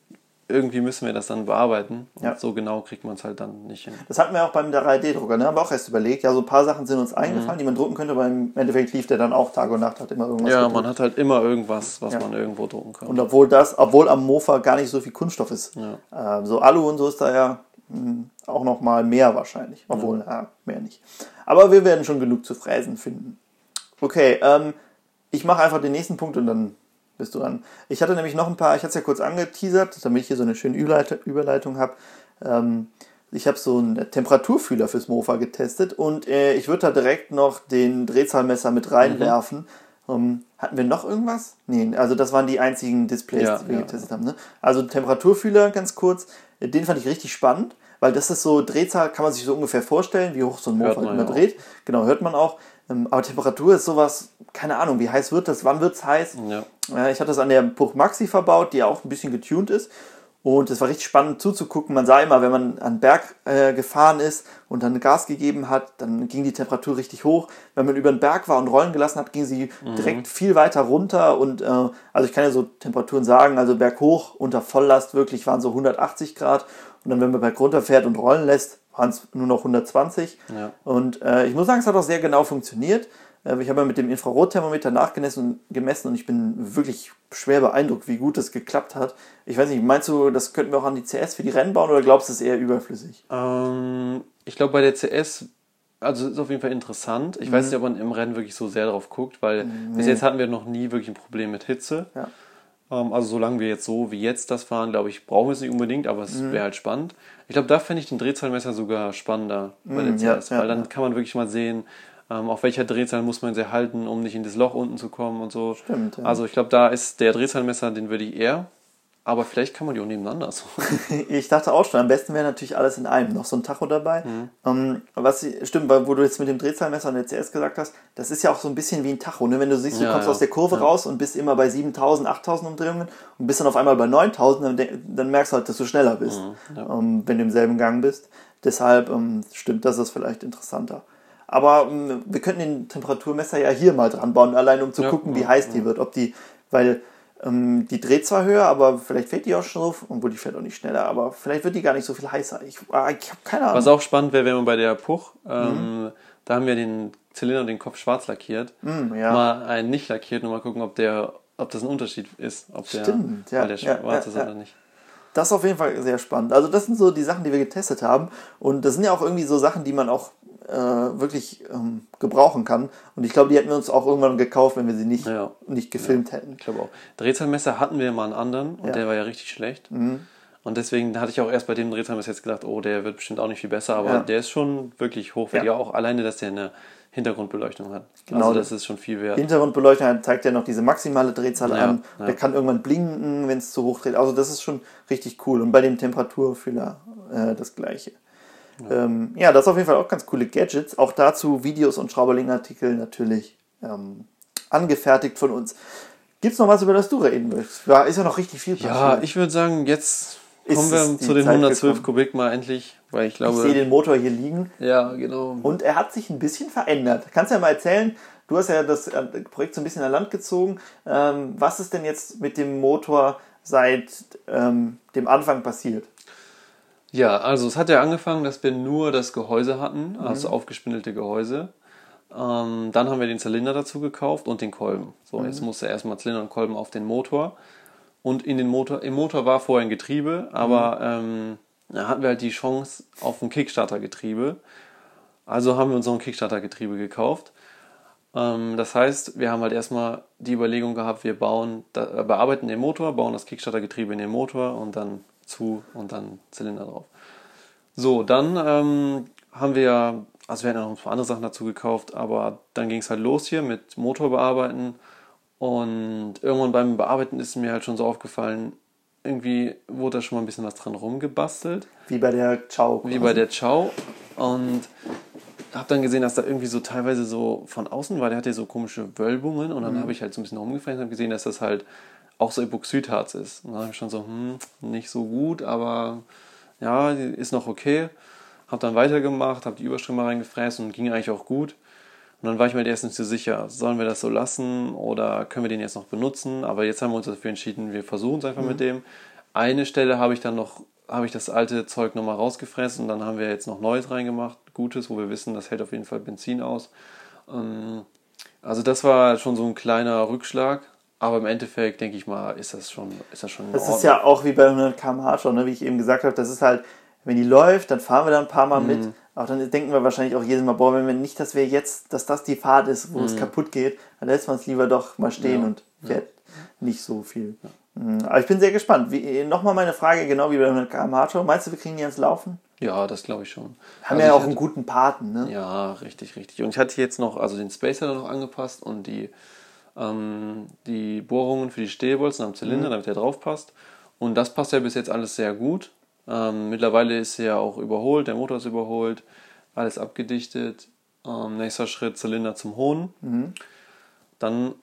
irgendwie müssen wir das dann bearbeiten. Und Ja. so genau kriegt man es halt dann nicht hin. Das hatten wir auch beim 3D-Drucker, ne? haben wir auch erst überlegt, ja, so ein paar Sachen sind uns Mhm. eingefallen, die man drucken könnte, aber im Endeffekt lief der dann auch Tag und Nacht, hat immer irgendwas Ja, gedruckt. man hat halt immer irgendwas, was Ja. man irgendwo drucken kann. Und obwohl das, obwohl am Mofa gar nicht so viel Kunststoff ist. Ja. Ähm, so Alu und so ist da ja mh, auch noch mal mehr wahrscheinlich. Obwohl, ja, mehr nicht. Aber wir werden schon genug zu fräsen finden. Okay, ähm, ich mache einfach den nächsten Punkt und dann bist du dran. Ich hatte nämlich noch ein paar, ich hatte es ja kurz angeteasert, damit ich hier so eine schöne Überleit Überleitung habe. Ähm, ich habe so einen Temperaturfühler fürs Mofa getestet und äh, ich würde da direkt noch den Drehzahlmesser mit reinwerfen. Ähm, hatten wir noch irgendwas? Nee, also das waren die einzigen Displays, Ja, die wir ja. getestet haben. Ne? Also Temperaturfühler ganz kurz, äh, den fand ich richtig spannend, weil das ist so, Drehzahl kann man sich so ungefähr vorstellen, wie hoch so ein Mofa immer ja dreht. Genau, hört man auch. Ähm, aber Temperatur ist sowas, keine Ahnung, wie heiß wird das, wann wird es heiß? Ja. Äh, Ich hatte das an der Puch Maxi verbaut, die auch ein bisschen getuned ist. Und es war richtig spannend zuzugucken. Man sah immer, wenn man an den Berg äh, gefahren ist und dann Gas gegeben hat, dann ging die Temperatur richtig hoch. Wenn man über den Berg war und rollen gelassen hat, ging sie direkt viel weiter runter. Und äh, also ich kann ja so Temperaturen sagen, also berghoch unter Volllast wirklich waren so 180 Grad. Und dann, wenn man berg runter fährt und rollen lässt, waren es nur noch 120. Ja. Und äh, ich muss sagen, es hat auch sehr genau funktioniert. Äh, ich habe ja mit dem Infrarotthermometer nachgemessen gemessen und ich bin wirklich schwer beeindruckt, wie gut das geklappt hat. Ich weiß nicht, meinst du, das könnten wir auch an die CS für die Rennen bauen oder glaubst du, es ist eher überflüssig? Ähm, ich glaube, bei der CS, also ist auf jeden Fall interessant. Ich Mhm. weiß nicht, ob man im Rennen wirklich so sehr drauf guckt, weil bis jetzt hatten wir noch nie wirklich ein Problem mit Hitze. Ja. Ähm, also solange wir jetzt so wie jetzt das fahren, glaube ich, brauchen wir es nicht unbedingt, aber es Mhm. wäre halt spannend. Ich glaube, da fände ich den Drehzahlmesser sogar spannender bei der Mhm, ja, CS, ja, weil dann ja. kann man wirklich mal sehen, ähm, auf welcher Drehzahl muss man sie halten, um nicht in das Loch unten zu kommen und so. Stimmt, ja. Also ich glaube, da ist der Drehzahlmesser, den würde ich eher, aber vielleicht kann man die auch nebeneinander so. Ich dachte auch schon, am besten wäre natürlich alles in einem. Noch so ein Tacho dabei. Ähm, was stimmt, weil- wo du jetzt mit dem Drehzahlmesser und der CS gesagt hast, das ist ja auch so ein bisschen wie ein Tacho. Ne? Wenn du siehst, du Ja, kommst ja. aus der Kurve Ja. raus und bist immer bei 7000, 8000 Umdrehungen und bist dann auf einmal bei 9000, dann, dann merkst du halt, dass du schneller bist, ähm, wenn du im selben Gang bist. Deshalb ähm, stimmt, das ist vielleicht interessanter. Aber ähm, wir könnten den Temperaturmesser ja hier mal dran bauen, allein um zu gucken, wie heiß die wird. Ob die, weil ähm, die dreht zwar höher, aber vielleicht fällt die auch schon drauf, obwohl die fällt auch nicht schneller, aber vielleicht wird die gar nicht so viel heißer. Ich, ah, ich habe keine Ahnung. Was auch spannend wäre, wenn man bei der Puch, Mhm. ähm, da haben wir den Zylinder und den Kopf schwarz lackiert, Hm, ja. mal einen nicht lackiert und mal gucken, ob der, ob das ein Unterschied ist, ob der, Stimmt, ja, der schwarz ja, ist ja. oder nicht. Das ist auf jeden Fall sehr spannend. Also das sind so die Sachen, die wir getestet haben. Und das sind ja auch irgendwie so Sachen, die man auch äh, wirklich ähm, gebrauchen kann. Und ich glaube, die hätten wir uns auch irgendwann gekauft, wenn wir sie nicht, Ja. nicht gefilmt hätten. Ich glaube auch. Drehzahlmesser hatten wir mal einen anderen und Ja. Mhm. der war ja richtig schlecht. Und deswegen hatte ich auch erst bei dem Drehzahlmesser jetzt gedacht, oh, der wird bestimmt auch nicht viel besser, aber Ja. der ist schon wirklich hochwertig. Ja. Auch alleine, dass der eine Hintergrundbeleuchtung hat. Genau. Also das ist schon viel wert. Hintergrundbeleuchtung zeigt ja noch diese maximale Drehzahl Ja, an. ja. Der kann irgendwann blinken, wenn es zu hoch dreht. Also das ist schon richtig cool. Und bei dem Temperaturfühler äh, das gleiche. Ja. Ähm, ja, das ist auf jeden Fall auch ganz coole Gadgets. Auch dazu Videos und Schrauberling-Artikel natürlich ähm, angefertigt von uns. Gibt es noch was, über das du reden willst? Ja, ist ja noch richtig viel Ja, ich würde sagen, jetzt kommen wir zu den Zeit 112 gekommen? Kubik mal endlich, weil ich ich glaube... sehe den Motor hier liegen. ja, genau. Und er hat sich ein bisschen verändert. Kannst du ja mal erzählen, du hast ja das äh, Projekt so ein bisschen an Land gezogen. Ähm, was ist denn jetzt mit dem Motor seit ähm, dem Anfang passiert? Ja, also es hat ja angefangen, dass wir nur das Gehäuse hatten, Mhm. also aufgespindelte Gehäuse. Ähm, dann haben wir den Zylinder dazu gekauft und den Kolben. So, Mhm. jetzt musste erstmal Zylinder und Kolben auf den Motor. Und in den Motor, im Motor war vorher ein Getriebe, aber ähm, da hatten wir halt die Chance auf ein Kickstarter-Getriebe. Also haben wir uns noch ein Kickstarter-Getriebe gekauft. Ähm, das heißt, wir haben halt erstmal die Überlegung gehabt, wir bauen, da, äh, bearbeiten den Motor, bauen das Kickstarter-Getriebe in den Motor und dann zu und dann Zylinder drauf. So, dann ähm, haben wir, also wir hatten noch ein paar andere Sachen dazu gekauft, aber dann ging es halt los hier mit Motor bearbeiten und irgendwann beim Bearbeiten ist mir halt schon so aufgefallen, irgendwie wurde da schon mal ein bisschen was dran rumgebastelt Wie bei der Ciao. wie bei der Ciao. Und habe dann gesehen, dass da irgendwie so teilweise so von außen war, der hatte so komische Wölbungen und dann Mhm. habe ich halt so ein bisschen rumgefragt und habe gesehen, dass das halt auch so Epoxidharz ist. Und dann habe ich schon so, hm, nicht so gut, aber ja, ist noch okay. Habe dann weitergemacht, habe die Überströme reingefräst und ging eigentlich auch gut. Und dann war ich mir erst nicht so sicher, sollen wir das so lassen oder können wir den jetzt noch benutzen? Aber jetzt haben wir uns dafür entschieden, wir versuchen es einfach mit dem. Eine Stelle habe ich dann noch, habe ich das alte Zeug nochmal rausgefressen und dann haben wir jetzt noch Neues reingemacht, Gutes, wo wir wissen, das hält auf jeden Fall Benzin aus. Ähm, Also das war schon so ein kleiner Rückschlag, aber im Endeffekt denke ich mal, ist das schon, ist das schon Das ist ja auch wie bei 100 km/h schon, ne? wie ich eben gesagt habe. Das ist halt, wenn die läuft, dann fahren wir da ein paar Mal Mhm. mit. Aber dann denken wir wahrscheinlich auch jedes Mal, boah, wenn wir nicht, dass wir jetzt, dass das die Fahrt ist, wo es kaputt geht, dann lässt man es lieber doch mal stehen Mhm. Ja. und fährt nicht so viel. Mhm. Aber ich bin sehr gespannt. Nochmal meine Frage, genau wie bei 100 km/h schon. Meinst du, wir kriegen die ans Laufen? Ja, das glaube ich schon. Haben Also ja auch hatte- einen guten Paten, ne? Ja, richtig, richtig. Und ich hatte jetzt noch, also den Spacer noch angepasst und die, ähm, die Bohrungen für die Stehbolzen am Zylinder, damit der drauf passt. Und das passt ja bis jetzt alles sehr gut. Ähm, mittlerweile ist er auch überholt, der Motor ist überholt, alles abgedichtet. Ähm, nächster Schritt Zylinder zum Hohn. Dann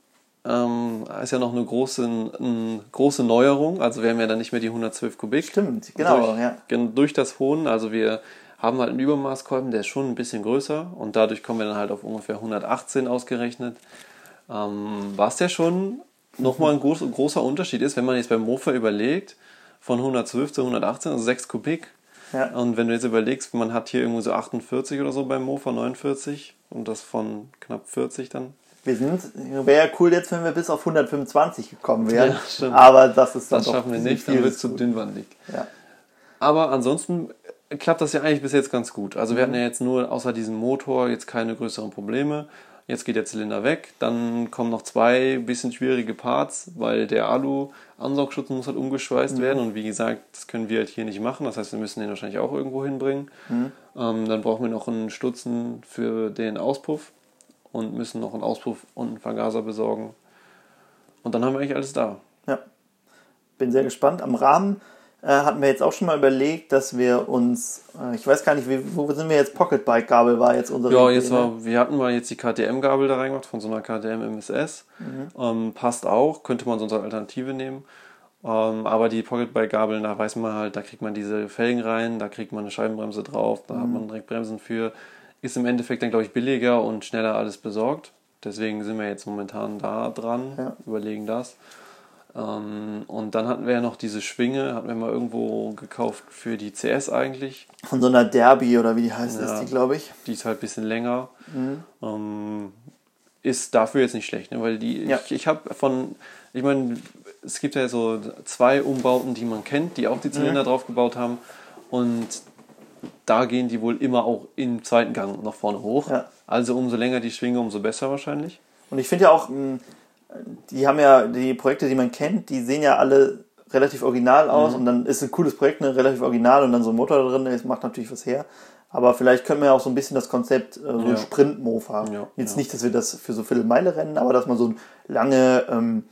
ähm, ist ja noch eine große, eine große Neuerung. Also wir haben ja dann nicht mehr die 112 Kubik. Stimmt, genau, durch, ja. durch das Hohn, also wir haben halt einen Übermaßkolben, der ist schon ein bisschen größer und dadurch kommen wir dann halt auf ungefähr 118 ausgerechnet. Ähm, was ja schon nochmal ein groß, großer Unterschied ist, wenn man jetzt beim Mofa überlegt, von 112 zu 118, also 6 Kubik. Ja. Und wenn du jetzt überlegst, man hat hier irgendwo so 48 oder so beim Mofa, 49 und das von knapp 40 dann. Wir sind, wäre ja cool jetzt, wenn wir bis auf 125 gekommen wären. Ja, stimmt. Aber das ist dann Das doch schaffen wir nicht, dann wird es zu dünnwandig. Ja. Aber ansonsten klappt das ja eigentlich bis jetzt ganz gut. Also wir hatten ja jetzt nur außer diesem Motor jetzt keine größeren Probleme. Jetzt geht der Zylinder weg. Dann kommen noch zwei bisschen schwierige Parts, weil der Alu-Ansaugschutz muss halt umgeschweißt werden. Und wie gesagt, das können wir halt hier nicht machen. Das heißt, wir müssen den wahrscheinlich auch irgendwo hinbringen. Ähm, dann brauchen wir noch einen Stutzen für den Auspuff und müssen noch einen Auspuff und einen Vergaser besorgen. Und dann haben wir eigentlich alles da. Ja. Bin sehr gespannt. Am Rahmen äh, hatten wir jetzt auch schon mal überlegt, dass wir uns, äh, ich weiß gar nicht, wie, wo sind wir jetzt? Pocketbike-Gabel war jetzt unsere Ja, jetzt ne? war, wir hatten mal jetzt die KTM-Gabel da reingemacht von so einer KTM MSS. Ähm, passt auch, könnte man sonst als Alternative nehmen. Ähm, aber die Pocketbike-Gabeln, da weiß man halt, da kriegt man diese Felgen rein, da kriegt man eine Scheibenbremse drauf, da hat man direkt Bremsen für. Ist im Endeffekt dann, glaube ich, billiger und schneller alles besorgt. Deswegen sind wir jetzt momentan da dran, Ja. überlegen das. Ähm, und dann hatten wir ja noch diese Schwinge, hatten wir mal irgendwo gekauft für die CS eigentlich. Von so einer Derby oder wie die heißt, Ja. ist die, glaube ich. Die ist halt ein bisschen länger. Mhm. Ähm, ist dafür jetzt nicht schlecht, ne? weil die, Ja. ich, ich habe von, ich meine, es gibt ja so zwei Umbauten, die man kennt, die auch die Zylinder Mhm. drauf gebaut haben und da gehen die wohl immer auch im zweiten Gang nach vorne hoch. Ja. Also umso länger die Schwinge, umso besser wahrscheinlich. Und ich finde ja auch, die haben ja, die Projekte, die man kennt, die sehen ja alle relativ original aus Mhm. und dann ist ein cooles Projekt, ne, relativ original und dann so ein Motor da drin, das macht natürlich was her. Aber vielleicht können wir ja auch so ein bisschen das Konzept, äh, so ein Ja. Sprint-Mofa. Ja, Jetzt ja. nicht, dass wir das für so viele Meile rennen, aber dass man so lange, ähm,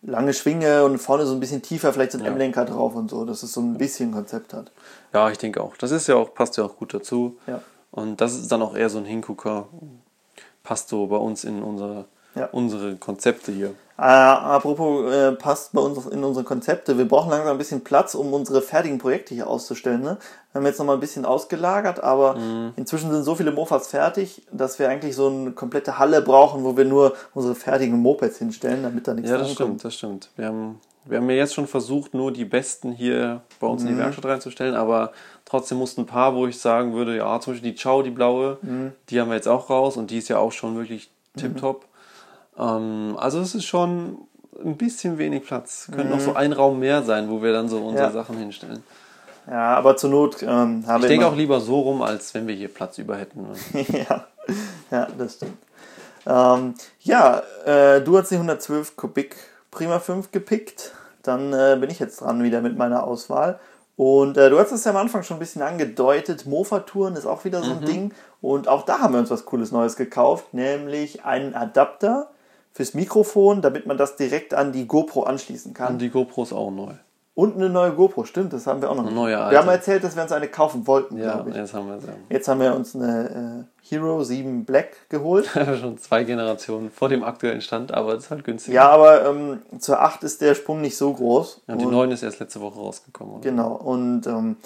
lange Schwinge und vorne so ein bisschen tiefer, vielleicht so ein. M-Lenker drauf und so, dass es so ein bisschen Konzept hat. Ja, ich denke auch. Das ist ja auch, passt ja auch gut dazu. Und das ist dann auch eher so ein Hingucker. Passt so bei uns in unsere, Ja. unsere Konzepte hier. Äh, apropos, äh, passt bei uns in unsere Konzepte. Wir brauchen langsam ein bisschen Platz, um unsere fertigen Projekte hier auszustellen. Ne? Wir haben jetzt noch mal ein bisschen ausgelagert, aber Mhm. inzwischen sind so viele Mofas fertig, dass wir eigentlich so eine komplette Halle brauchen, wo wir nur unsere fertigen Mopeds hinstellen, damit da nichts Ja, das stimmt, das stimmt. Wir haben, wir haben ja jetzt schon versucht, nur die besten hier bei uns in die Werkstatt reinzustellen, aber trotzdem mussten ein paar, wo ich sagen würde, ja, zum Beispiel die Chow, die blaue, die haben wir jetzt auch raus und die ist ja auch schon wirklich tipptopp. Ähm, also es ist schon ein bisschen wenig Platz. Könnte noch so ein Raum mehr sein, wo wir dann so unsere Ja. Sachen hinstellen. Ja, aber zur Not ähm, haben Ich wir denke auch lieber so rum, als wenn wir hier Platz über hätten. ja. ja, das stimmt. Ähm, ja, äh, du hast die 112 Kubik Prima 5 gepickt. Dann äh, bin ich jetzt dran wieder mit meiner Auswahl. Und äh, du hast es ja am Anfang schon ein bisschen angedeutet. Mofa-Touren ist auch wieder so ein Ding. Und auch da haben wir uns was Cooles Neues gekauft, nämlich einen Adapter fürs Mikrofon, damit man das direkt an die GoPro anschließen kann. Und die GoPro ist auch neu. Und eine neue GoPro, stimmt, das haben wir auch noch. Eine neue wir haben erzählt, dass wir uns eine kaufen wollten, Ja, glaube ich. jetzt haben wir sie. Jetzt haben wir uns eine äh, Hero 7 Black geholt. Schon zwei Generationen vor dem aktuellen Stand, aber es ist halt günstig. Ja, aber ähm, zur 8 ist der Sprung nicht so groß. Und die Und- 9 ist erst letzte Woche rausgekommen. Oder? Genau, und ähm,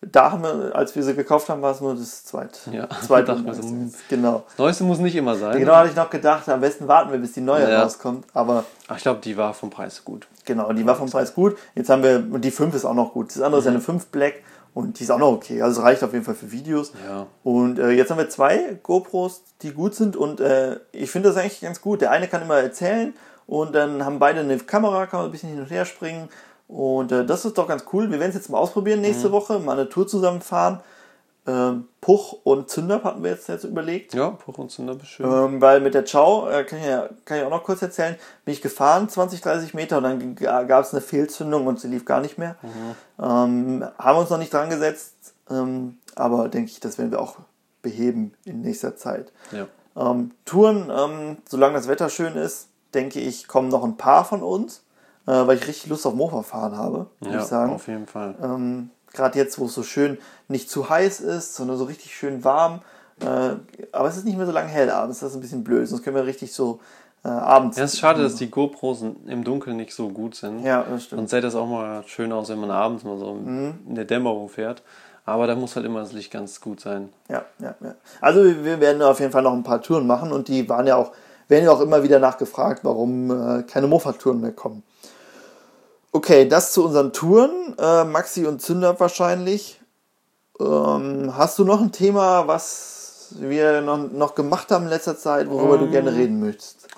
da haben wir, als wir sie gekauft haben, war es nur das zweit, Ja, zweite. dachten wir so, hm. genau. Das Neueste muss nicht immer sein. Genau hatte ich noch gedacht, am besten warten wir, bis die neue Ja. rauskommt. Aber Ach, ich glaube, die war vom Preis gut. genau, die war vom Preis gut. Jetzt haben wir, und die 5 ist auch noch gut. Das andere ist Mhm. eine 5 Black und die ist auch noch okay. Also es reicht auf jeden Fall für Videos. Ja. Und äh, jetzt haben wir zwei GoPros, die gut sind und äh, ich finde das eigentlich ganz gut. Der eine kann immer erzählen und dann haben beide eine Kamera, kann man ein bisschen hin und her springen. Und äh, das ist doch ganz cool. Wir werden es jetzt mal ausprobieren nächste Woche, mal eine Tour zusammenfahren. Ähm, Puch und Zündab hatten wir jetzt, jetzt überlegt. Ja, Puch und Zunder, schön. Ähm, weil mit der Chow, äh, kann, ich ja, kann ich auch noch kurz erzählen, bin ich gefahren, 20, 30 Meter und dann gab es eine Fehlzündung und sie lief gar nicht mehr. Ähm, haben uns noch nicht dran gesetzt, ähm, aber denke ich, das werden wir auch beheben in nächster Zeit. Ja. Ähm, Touren, ähm, solange das Wetter schön ist, denke ich, kommen noch ein paar von uns, äh, weil ich richtig Lust auf Mofa fahren habe, muss ja, ich sagen. auf jeden Fall. Ähm, Gerade jetzt, wo es so schön nicht zu heiß ist, sondern so richtig schön warm. Äh, aber es ist nicht mehr so lange hell abends, das ist ein bisschen blöd. Sonst können wir richtig so äh, abends. Ja, es ist schade, dass die GoPros im Dunkeln nicht so gut sind. Ja, das stimmt. Sonst sähe das auch mal schön aus, wenn man abends mal so Mhm. in der Dämmerung fährt. Aber da muss halt immer das Licht ganz gut sein. Ja, ja, ja. Also wir wir werden auf jeden Fall noch ein paar Touren machen und die waren ja auch, werden ja auch immer wieder nachgefragt, warum äh, keine Mofa-Touren mehr kommen. Okay, das zu unseren Touren. Äh, Maxi und Zünder wahrscheinlich. Ähm, hast du noch ein Thema, was wir noch, noch gemacht haben in letzter Zeit, worüber du Ähm, gerne reden möchtest?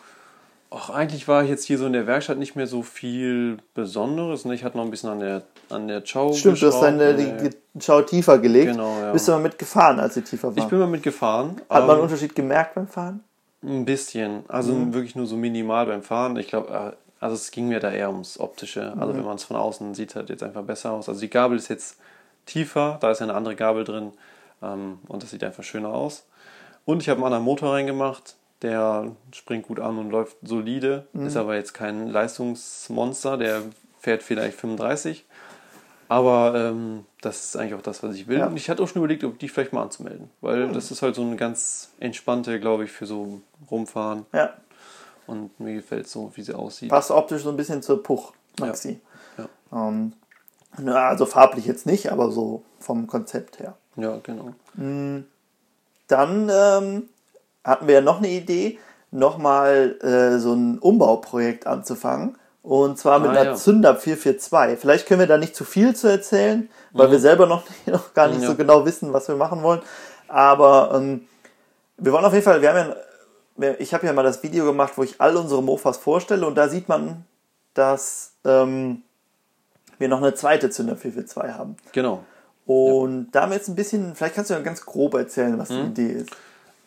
Ach, eigentlich war ich jetzt hier so in der Werkstatt nicht mehr so viel Besonderes. Ne? Ich hatte noch ein bisschen an der, an der Chow Stimmt, du hast deine äh, die Schau tiefer gelegt. Genau, ja. Bist du mal mitgefahren, als sie tiefer war? Ich bin mal mitgefahren. Hat man einen ähm, Unterschied gemerkt beim Fahren? Ein bisschen. Also Mhm. wirklich nur so minimal beim Fahren. Ich glaube, also es ging mir da eher ums Optische. Mhm. Also wenn man es von außen sieht, halt jetzt einfach besser aus. Also die Gabel ist jetzt tiefer, da ist ja eine andere Gabel drin. Ähm, und das sieht einfach schöner aus. Und ich habe einen anderen Motor reingemacht. Der springt gut an und läuft solide. Mhm. Ist aber jetzt kein Leistungsmonster. Der fährt vielleicht 35. Aber ähm, das ist eigentlich auch das, was ich will. Ja. Und ich hatte auch schon überlegt, ob die vielleicht mal anzumelden. Weil das ist halt so eine ganz entspannte, glaube ich, für so Rumfahren. Ja, Und mir gefällt so, wie sie aussieht. passt optisch so ein bisschen zur Puch, Maxi. Ja. Ähm, na, also farblich jetzt nicht, aber so vom Konzept her. Ja, genau. Dann ähm, hatten wir ja noch eine Idee, nochmal äh, so ein Umbauprojekt anzufangen. Und zwar mit Ah, einer ja. Zünder 442. Vielleicht können wir da nicht zu viel zu erzählen, weil wir selber noch, noch gar nicht Mhm. Ja. so genau wissen, was wir machen wollen. Aber ähm, wir wollen auf jeden Fall, wir haben ja, ich habe ja mal das Video gemacht, wo ich all unsere Mofas vorstelle und da sieht man, dass ähm, wir noch eine zweite Zünder 442 haben. Genau. Und da haben wir jetzt ein bisschen, vielleicht kannst du ja ganz grob erzählen, was Mhm. die Idee ist.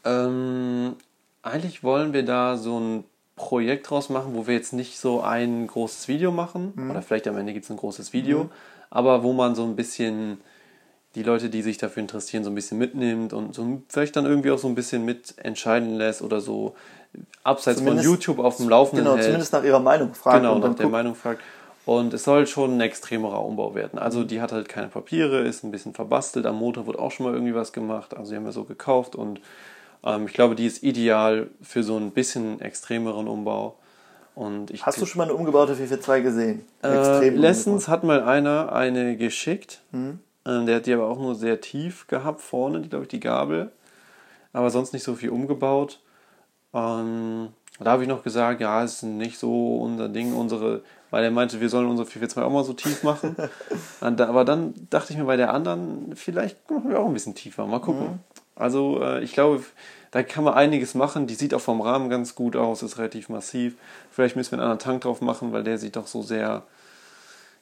Ähm, eigentlich wollen wir da so ein Projekt draus machen, wo wir jetzt nicht so ein großes Video machen. Oder vielleicht am Ende gibt es ein großes Video. Aber wo man so ein bisschen die Leute, die sich dafür interessieren, so ein bisschen mitnimmt und so vielleicht dann irgendwie auch so ein bisschen mitentscheiden lässt oder so abseits Zumindest- von YouTube auf dem Laufenden Genau, hält. zumindest nach ihrer Meinung fragen. Genau, und nach der gucken. Meinung fragt. Und es soll schon ein extremerer Umbau werden. Also die hat halt keine Papiere, ist ein bisschen verbastelt. Am Motor wurde auch schon mal irgendwie was gemacht. Also die haben wir so gekauft und ähm, ich glaube, die ist ideal für so ein bisschen extremeren Umbau. Und ich Hast du schon mal eine umgebaute 442 gesehen? äh, letztens hat mal einer eine geschickt. Mhm. Ähm, der hat die aber auch nur sehr tief gehabt vorne, glaube ich die Gabel. Aber sonst nicht so viel umgebaut. Ähm, da habe ich noch gesagt, ja, ist nicht so unser Ding, unsere, weil er meinte, wir sollen unsere 442 auch mal so tief machen. Da- aber dann dachte ich mir bei der anderen, vielleicht machen wir auch ein bisschen tiefer. Mal gucken. Also äh, ich glaube, da kann man einiges machen. Die sieht auch vom Rahmen ganz gut aus, ist relativ massiv. Vielleicht müssen wir einen anderen Tank drauf machen, weil der sieht doch so sehr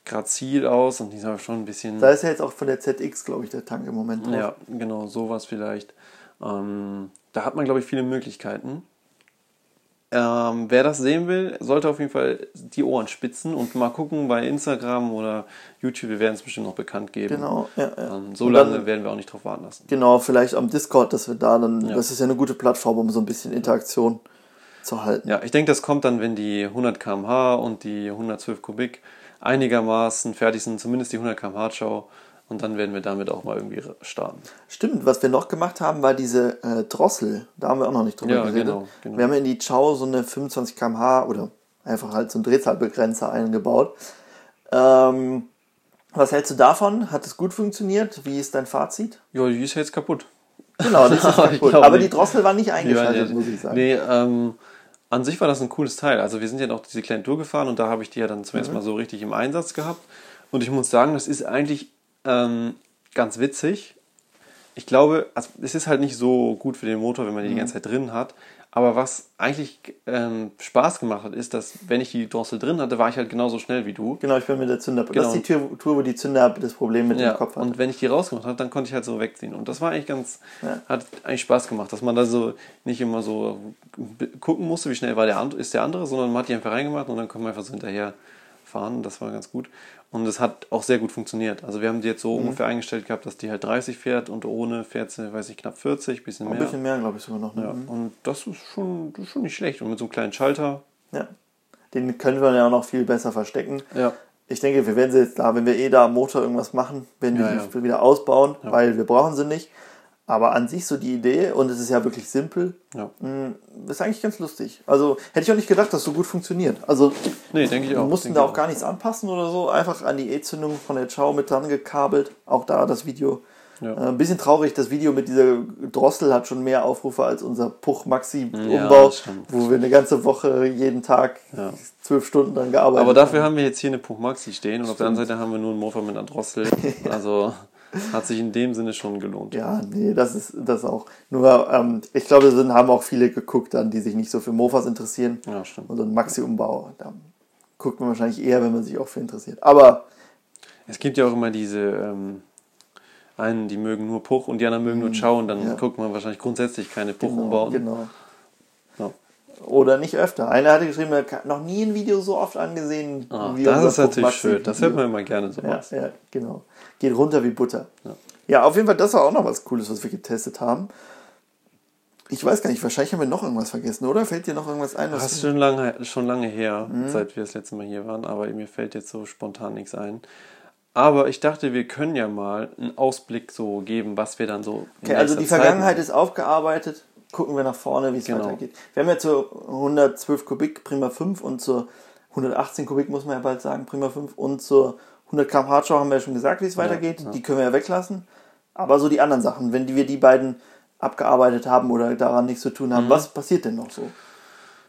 grazil aus und die ist aber schon ein bisschen. Da ist ja jetzt auch von der ZX, glaube ich, der Tank im Moment drauf. Ja, genau, sowas vielleicht. Ähm, da hat man, glaube ich, viele Möglichkeiten. Ähm, wer das sehen will, sollte auf jeden Fall die Ohren spitzen und mal gucken bei Instagram oder YouTube. Wir werden es bestimmt noch bekannt geben. Genau, ja, ja. Ähm, so Und lange dann- werden wir auch nicht drauf warten lassen. Genau, vielleicht am Discord, dass wir da dann, Ja. das ist ja eine gute Plattform, um so ein bisschen zu halten. Ja, ich denke, das kommt dann, wenn die 100 km/h und die 112 Kubik einigermaßen fertig sind, zumindest die 100 km/h Schau. Und dann werden wir damit auch mal irgendwie starten. Stimmt, was wir noch gemacht haben, war diese äh, Drossel. Da haben wir auch noch nicht drüber Ja, geredet. genau, genau. Wir haben in die Chow so eine 25 km/h oder einfach halt so einen Drehzahlbegrenzer eingebaut. Ähm, was hältst du davon? Hat es gut funktioniert? Wie ist dein Fazit? Ja, die ist jetzt kaputt. Genau, das ist kaputt. Aber die nicht. Drossel war nicht Die eingeschaltet, ja- muss ich sagen. Nee, ähm, an sich war das ein cooles Teil. Also wir sind ja noch diese kleine Tour gefahren und da habe ich die ja dann zum Mhm. ersten Mal so richtig im Einsatz gehabt. Und ich muss sagen, das ist eigentlich ähm, ganz witzig. Ich glaube, also es ist halt nicht so gut für den Motor, wenn man die Mhm. die ganze Zeit drin hat. Aber was eigentlich ähm, Spaß gemacht hat, ist, dass wenn ich die Drossel drin hatte, war ich halt genauso schnell wie du. Genau, ich bin mit der Zünder. Das Genau. ist die Tour, Tour, wo die Zünder das Problem mit Ja, dem Kopf hat. und wenn ich die rausgemacht habe, dann konnte ich halt so wegziehen. Und das war eigentlich ganz, Ja. hat eigentlich Spaß gemacht, dass man da so nicht immer so gucken musste, wie schnell war der ist der andere, sondern man hat die einfach reingemacht und dann kann man einfach so hinterher fahren. Das war ganz gut. Und es hat auch sehr gut funktioniert. Also wir haben die jetzt Mhm. so ungefähr eingestellt gehabt, dass die halt 30 fährt und ohne fährt sie, weiß ich, knapp 40, bisschen Ein mehr. bisschen mehr, glaube ich, sogar noch. Ne? Ja, und das ist schon, das ist schon nicht schlecht. Und mit so einem kleinen Schalter. Ja. Den können wir ja auch noch viel besser verstecken. Ja. Ich denke, wir werden sie jetzt da, wenn wir eh da am Motor irgendwas machen, werden wir Ja, die wieder ausbauen, weil wir brauchen sie nicht. Aber an sich so die Idee, und es ist ja wirklich simpel, Ja. mh, ist eigentlich ganz lustig. Also hätte ich auch nicht gedacht, dass es so gut funktioniert. Also Nee, denke ich wir auch. mussten denke da auch gar nichts anpassen oder so. Einfach an die E-Zündung von der Chow mit dran gekabelt. Auch da das Video. Ja. Äh, ein bisschen traurig, das Video mit dieser Drossel hat schon mehr Aufrufe als unser Puch Maxi Ja, stimmt. wo wir eine ganze Woche jeden Tag zwölf Stunden dran gearbeitet Aber dafür haben. haben wir jetzt hier eine Punkt Maxi stehen und auf der anderen Seite haben wir nur einen Mofa mit einer Drossel. Also hat sich in dem Sinne schon gelohnt. Ja, nee, das ist das auch. Nur, ähm, ich glaube, es haben auch viele geguckt dann, die sich nicht so für Mofas interessieren. Ja, stimmt. Und so ein Maxi-Umbau, da guckt man wahrscheinlich eher, wenn man sich auch für interessiert. Aber Es gibt ja auch immer diese ähm, einen, die mögen nur Puch und die anderen mögen nur Chow und dann Mhm. ja. guckt man wahrscheinlich grundsätzlich keine Puch genau, umbauen. genau. Ja. Oder nicht öfter. Einer hatte geschrieben, er hat noch nie ein Video so oft angesehen Ah, wie das ist natürlich schön. Das hört man immer gerne Ja, sowas. ja, genau. Geht runter wie Butter. Ja. Ja. auf jeden Fall, das war auch noch was Cooles, was wir getestet haben. Ich weiß gar nicht, wahrscheinlich haben wir noch irgendwas vergessen, oder? Fällt dir noch irgendwas ein? Was Das ist schon lange, schon lange her, Mhm. seit wir das letzte Mal hier waren, aber mir fällt jetzt so spontan nichts ein. Aber ich dachte, wir können ja mal einen Ausblick so geben, was wir dann so. Okay, also die Vergangenheit ist aufgearbeitet. Gucken wir nach vorne, wie es Genau. weitergeht. Wir haben ja zur 112 Kubik Prima 5 und zur 118 Kubik, muss man ja bald sagen, Prima 5 und zur 100 km Hardshau haben wir ja schon gesagt, wie es weitergeht. Die können wir ja weglassen. Aber so die anderen Sachen, wenn die, wir die beiden abgearbeitet haben oder daran nichts zu tun Mhm. haben, was passiert denn noch so?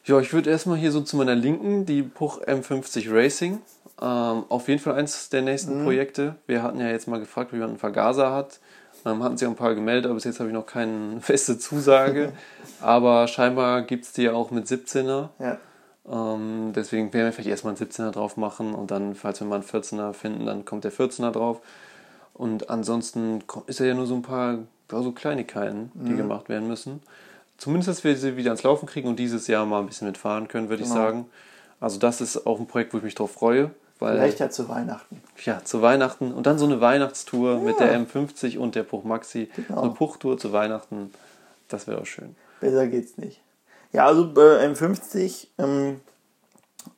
Ja, ich würde erstmal hier so zu meiner Linken die Puch M50 Racing. Ähm, auf jeden Fall eins der nächsten Mhm. Projekte. Wir hatten ja jetzt mal gefragt, wie man einen Vergaser hat. Ähm, hatten sich auch ein paar gemeldet, aber bis jetzt habe ich noch keine feste Zusage. aber scheinbar gibt es die ja auch mit 17er. Ja. Ähm, deswegen werden wir vielleicht erstmal einen 17er drauf machen und dann, falls wir mal einen 14er finden, dann kommt der 14er drauf. Und ansonsten ist ja nur so ein paar ja, so Kleinigkeiten, die gemacht werden müssen. Zumindest, dass wir sie wieder ans Laufen kriegen und dieses Jahr mal ein bisschen mitfahren können, würde ich Genau. sagen. Also das ist auch ein Projekt, wo ich mich drauf freue. Weil, Vielleicht ja zu Weihnachten. ja, zu Weihnachten und dann so eine Weihnachtstour mit der M50 und der Puch Maxi. Genau. So eine Puchtour zu Weihnachten, das wäre auch schön. Besser geht's nicht. Ja, also äh, M50 ähm,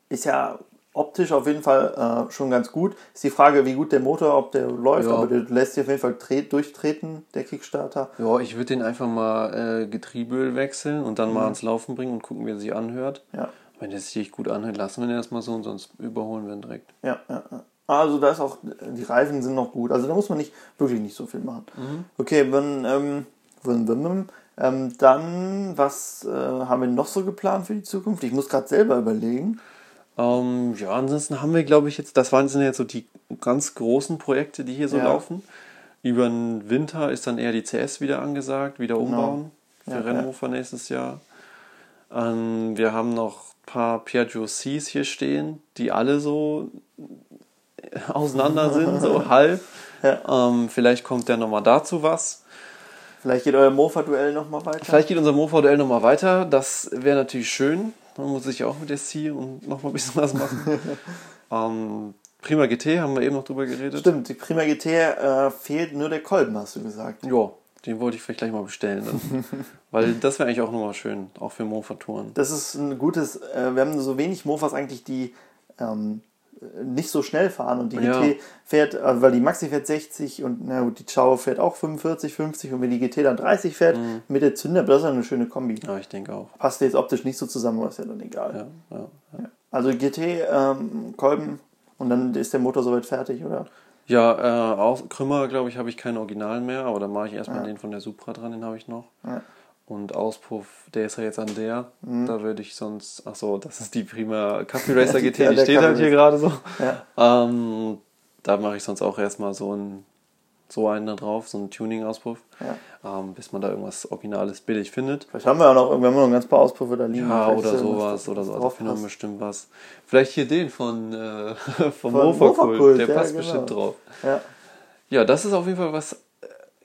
ist ja optisch auf jeden Fall äh, schon ganz gut. Ist die Frage, wie gut der Motor, ob der läuft, Ja. aber der lässt sich auf jeden Fall tre- durchtreten, der Kickstarter. Ja, ich würde den einfach mal äh, Getriebeöl wechseln und dann Mhm. mal ans Laufen bringen und gucken, wie er sich anhört. Ja, Wenn der sich gut anhört, lassen wir den erstmal so und sonst überholen wir ihn direkt. ja, ja. ja. Also da ist auch, die Reifen sind noch gut. Also da muss man nicht wirklich nicht so viel machen. Okay, wenn, ähm, wenn, wenn, wenn, ähm, dann, was äh, haben wir noch so geplant für die Zukunft? Ich muss gerade selber überlegen. Ähm, ja, ansonsten haben wir, glaube ich, jetzt, das waren jetzt so die ganz großen Projekte, die hier so Ja. laufen. Über den Winter ist dann eher die CS wieder angesagt, wieder umbauen für Ja, Rennhofer nächstes Jahr. Ähm, wir haben noch ein paar Piaggio Cs hier stehen, die alle so auseinander sind, so halb. Ja. Ähm, vielleicht kommt ja nochmal dazu was. Vielleicht geht euer Mofa-Duell nochmal weiter. Vielleicht geht unser MoVDL nochmal weiter. Das wäre natürlich schön. Man muss sich auch mit der C und nochmal ein bisschen was machen. ähm, Prima GT haben wir eben noch drüber geredet. Stimmt, die Prima GT äh, fehlt nur der Kolben, hast du gesagt. Ja, den wollte ich vielleicht gleich mal bestellen. Weil das wäre eigentlich auch nochmal schön, auch für Mofa-Touren. Das ist ein gutes, äh, wir haben so wenig Mofas eigentlich, die ähm, äh, nicht so schnell fahren und die Ja. GT fährt, äh, weil die Maxi fährt 60 und na gut, die Ciao fährt auch 45, 50 und wenn die GT dann 30 fährt Mhm. mit der Zünder, das ist eine schöne Kombi. Ja, ich denke auch. Passt jetzt optisch nicht so zusammen, aber ist ja dann egal. Ja, ja. Also GT, ähm, Kolben und dann ist der Motor soweit fertig, oder? Ja, äh, auch Krümmer, glaube ich, habe ich keinen Originalen mehr, aber dann mache ich erstmal den von der Supra dran, den habe ich noch. Ja. Und Auspuff, der ist ja jetzt an der. Mhm. Da würde ich sonst. Ach so, das ist die prima Café Racer GT, Ja, die steht halt hier gerade so. Ja. Ähm, da mache ich sonst auch erstmal so, ein, so einen da drauf, so einen Tuning-Auspuff. Ähm, bis man da irgendwas Originales billig findet. Vielleicht haben wir auch noch, haben noch ein ganz paar Auspuffe da liegen. Ja, oder sowas oder so. Also finden wir bestimmt was. Vielleicht hier den von, äh, vom Von Mofa-Kult. Mofa-Kult, Der ja, passt genau. bestimmt drauf. Ja. Ja, das ist auf jeden Fall was.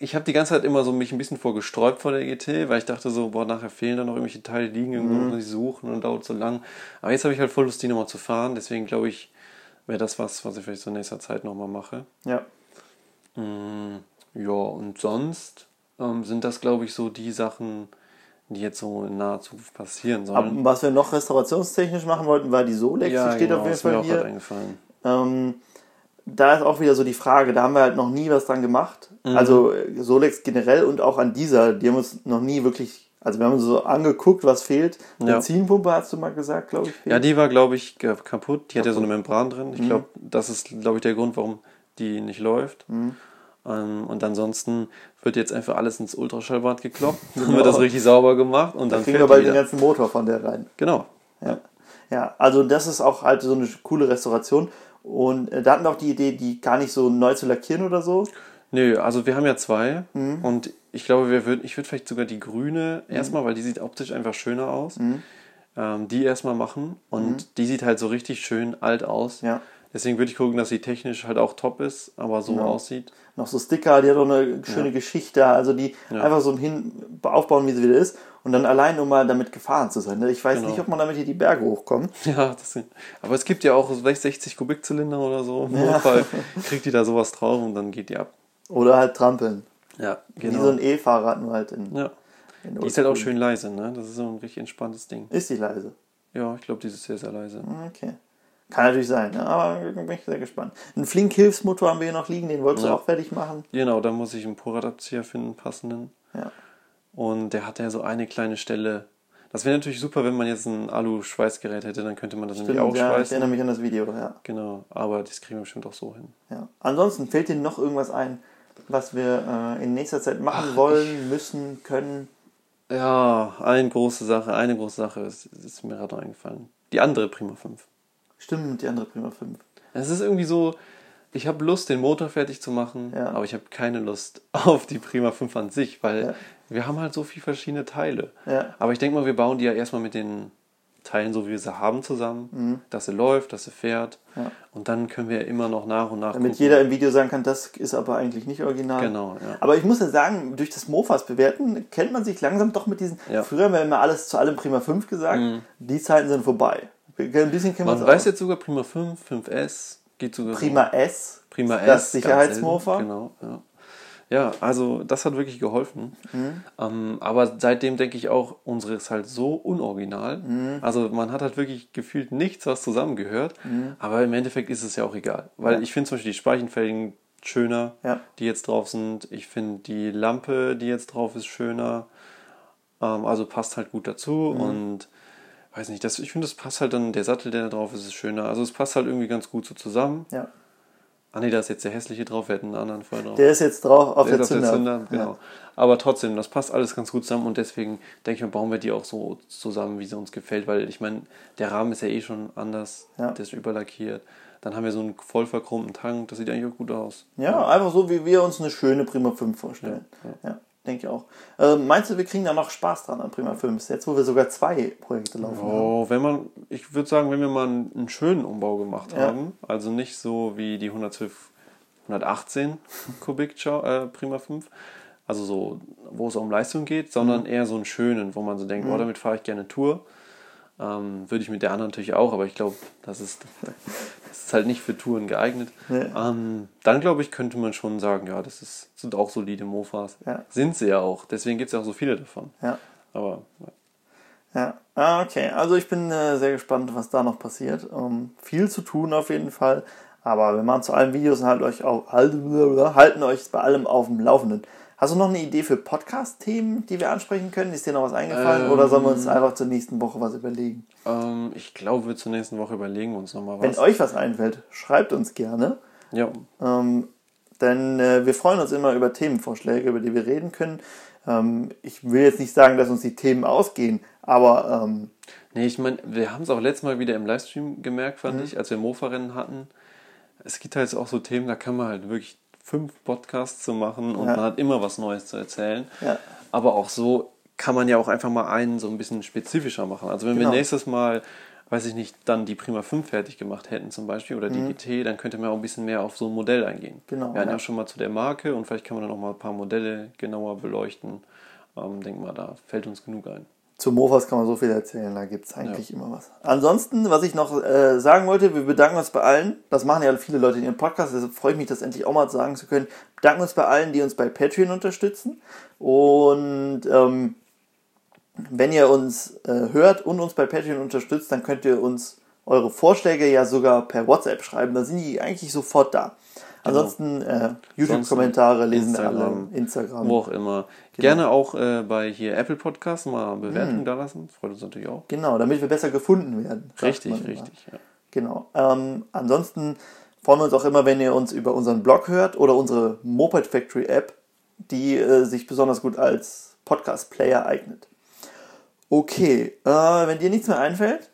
Ich habe die ganze Zeit immer so mich ein bisschen vorgesträubt vor der GT, weil ich dachte so, boah, nachher fehlen da noch irgendwelche Teile liegen, irgendwo Mhm. muss ich suchen und dauert so lang. Aber jetzt habe ich halt voll Lust, die nochmal zu fahren. Deswegen glaube ich, wäre das was, was ich vielleicht so in nächster Zeit nochmal mache. ja. Mm, ja, und sonst ähm, sind das, glaube ich, so die Sachen, die jetzt so in naher Zukunft passieren Aber sollen. was wir noch restaurationstechnisch machen wollten, war die Solex. die steht auf jeden genau, ist mir Fall auch gerade hier. eingefallen. Ähm, da ist auch wieder so die Frage, da haben wir halt noch nie was dran gemacht. Mhm. Also äh, Solex generell und auch an dieser, die haben uns noch nie wirklich, also wir haben uns so angeguckt, was fehlt. Ja. Benzinpumpe hast du mal gesagt, glaube ich. fehlt. Ja, die war, glaube ich, kaputt. Die hat ja so eine Membran drin. Ich glaube, das ist, glaube ich, der Grund, warum die nicht läuft. Ähm, und ansonsten wird jetzt einfach alles ins Ultraschallbad gekloppt. Dann wird das richtig sauber gemacht und dann Kriegen wir bald den ganzen Motor von der rein. Genau. Ja. ja, also das ist auch halt so eine coole Restauration. Und äh, da hatten wir auch die Idee, die gar nicht so neu zu lackieren oder so. Nö, also wir haben ja zwei. Mhm. Und ich glaube, wir würden, ich würde vielleicht sogar die grüne erstmal, weil die sieht optisch einfach schöner aus. Mhm. Ähm, die erstmal machen. Und die sieht halt so richtig schön alt aus. Ja. Deswegen würde ich gucken, dass sie technisch halt auch top ist, aber so aussieht. Noch so Sticker, die hat auch eine schöne Geschichte, also die einfach so hin aufbauen, wie sie wieder ist. Und dann allein, um mal damit gefahren zu sein. ne? Ich weiß Genau. nicht, ob man damit hier die Berge hochkommt. Ja, das aber es gibt ja auch vielleicht 60 Kubikzylinder oder so. Im Notfall kriegt die da sowas drauf und dann geht die ab. Oder halt trampeln. Ja, Wie genau. so ein E-Fahrrad nur halt in. ja. in Die ist halt auch schön leise, ne? Das ist so ein richtig entspanntes Ding. Ist die leise? Ja, ich glaube, die ist sehr, sehr leise. Okay. Kann natürlich sein, ne? aber bin ich sehr gespannt. Einen Flink-Hilfsmotor haben wir hier noch liegen, den wolltest Ja. du auch fertig machen. Genau, da muss ich einen Poradapter finden, passenden. Ja. Und der hat ja so eine kleine Stelle. Das wäre natürlich super, wenn man jetzt ein Alu-Schweißgerät hätte, dann könnte man das nämlich auch Stimmt, ja, ich schweißen. erinnere mich an das Video, ja. Genau, aber das kriegen wir bestimmt auch so hin. ja. Ansonsten fällt dir noch irgendwas ein, was wir äh, in nächster Zeit machen wollen, müssen, können? Ja, eine große Sache, eine große Sache ist, ist mir gerade eingefallen. Die andere Prima 5. Stimmt, die andere Prima 5. Es ist irgendwie so, ich habe Lust, den Motor fertig zu machen, Ja. aber ich habe keine Lust auf die Prima 5 an sich, weil Ja. wir haben halt so viele verschiedene Teile. Ja. Aber ich denke mal, wir bauen die ja erstmal mit den Teilen, so wie wir sie haben, zusammen, dass sie läuft, dass sie fährt. Mhm. Und dann können wir immer noch nach und nach Damit gucken. jeder im Video sagen kann, das ist aber eigentlich nicht original. Genau. Aber ich muss ja sagen, durch das Mofas bewerten kennt man sich langsam doch mit diesen. Mhm. Früher haben wir immer alles zu allem Prima 5 gesagt. Die Zeiten sind vorbei. Ein bisschen kennen Man weiß jetzt sogar Prima 5, 5S, geht sogar so. Prima S. Prima S. Das Sicherheitsmofa. Genau, ja. Ja, also das hat wirklich geholfen. Mhm. Ähm, aber seitdem denke ich auch, unsere ist halt so unoriginal. Mhm. Also man hat halt wirklich gefühlt nichts, was zusammengehört. Aber im Endeffekt ist es ja auch egal. Weil ich finde zum Beispiel die Speichenfelgen schöner, Ja. die jetzt drauf sind. Ich finde die Lampe, die jetzt drauf ist, schöner. Ähm, also passt halt gut dazu. Mhm. Und weiß nicht, das, ich finde, das passt halt dann, der Sattel, der da drauf ist, ist schöner. Also es passt halt irgendwie ganz gut so zusammen. Ja. Ah nee, da ist jetzt der hässliche drauf, wir hätten einen anderen vorher drauf. Der ist jetzt drauf auf Der der, ist auf Zünder. der Zünder, genau. Aber trotzdem, das passt alles ganz gut zusammen und deswegen denke ich mal, bauen wir die auch so zusammen, wie sie uns gefällt, weil ich meine, der Rahmen ist ja eh schon anders, Ja. der ist überlackiert. Dann haben wir so einen voll verchromten Tank, das sieht eigentlich auch gut aus. Ja. ja, einfach so, wie wir uns eine schöne Prima 5 vorstellen. Ja, denke ich auch. Äh, meinst du, wir kriegen da noch Spaß dran an Prima 5? Jetzt, wo wir sogar zwei Projekte laufen haben. Oh, wenn man, ich würde sagen, wenn wir mal einen, einen schönen Umbau gemacht Ja. haben, also nicht so wie die 112, 118 Kubik äh, Prima 5, also so, wo es um Leistung geht, sondern eher so einen schönen, wo man so denkt, oh, damit fahre ich gerne Tour. Ähm, würde ich mit der anderen natürlich auch, aber ich glaube, das ist, das ist halt nicht für Touren geeignet. Nee. Ähm, dann glaube ich, könnte man schon sagen, ja, das ist, sind auch solide Mofas. Ja. Sind sie ja auch, deswegen gibt es ja auch so viele davon. Ja. Aber ja. Ja, ah, okay. Also ich bin äh, sehr gespannt, was da noch passiert. Ähm, viel zu tun auf jeden Fall. Aber wir machen zu allen Videos und halten euch, auf, halten euch bei allem auf dem Laufenden. Hast du noch eine Idee für Podcast-Themen, die wir ansprechen können? Ist dir noch was eingefallen? Ähm, oder sollen wir uns einfach zur nächsten Woche was überlegen? Ähm, ich glaube, wir zur nächsten Woche überlegen uns nochmal was. Wenn euch was einfällt, schreibt uns gerne. Ja. Ähm, denn äh, wir freuen uns immer über Themenvorschläge, über die wir reden können. Ähm, ich will jetzt nicht sagen, dass uns die Themen ausgehen, aber. Ähm, nee, ich meine, wir haben es auch letztes Mal wieder im Livestream gemerkt, fand mhm. ich, als wir Mofa-Rennen hatten. Es gibt halt auch so Themen, da kann man halt wirklich fünf Podcasts zu machen und ja. man hat immer was Neues zu erzählen. Ja. Aber auch so kann man ja auch einfach mal einen so ein bisschen spezifischer machen. Also wenn genau. wir nächstes Mal, weiß ich nicht, dann die Prima 5 fertig gemacht hätten zum Beispiel oder die mhm. GT, dann könnte man auch ein bisschen mehr auf so ein Modell eingehen. Genau, wir hatten ja. ja schon mal zu der Marke und vielleicht kann man dann auch mal ein paar Modelle genauer beleuchten. Ähm, denk mal, da fällt uns genug ein. Zu Mofas kann man so viel erzählen, da gibt es eigentlich ja. immer was. Ansonsten, was ich noch äh, sagen wollte, wir bedanken uns bei allen. Das machen ja viele Leute in ihrem Podcast, deshalb freue ich mich, das endlich auch mal sagen zu können. Wir bedanken uns bei allen, die uns bei Patreon unterstützen. Und ähm, wenn ihr uns äh, hört und uns bei Patreon unterstützt, dann könnt ihr uns eure Vorschläge ja sogar per WhatsApp schreiben. Da sind die eigentlich sofort da. Genau. Ansonsten äh, YouTube-Kommentare lesen wir alle, Instagram. Wo auch immer. Genau. Gerne auch äh, bei hier Apple Podcasts mal Bewertungen hm. da lassen. Freut uns natürlich auch. Genau, damit wir besser gefunden werden. Richtig, richtig. Ja. Genau. Ähm, ansonsten freuen wir uns auch immer, wenn ihr uns über unseren Blog hört oder unsere Moped Factory App, die äh, sich besonders gut als Podcast-Player eignet. Okay, äh, wenn dir nichts mehr einfällt,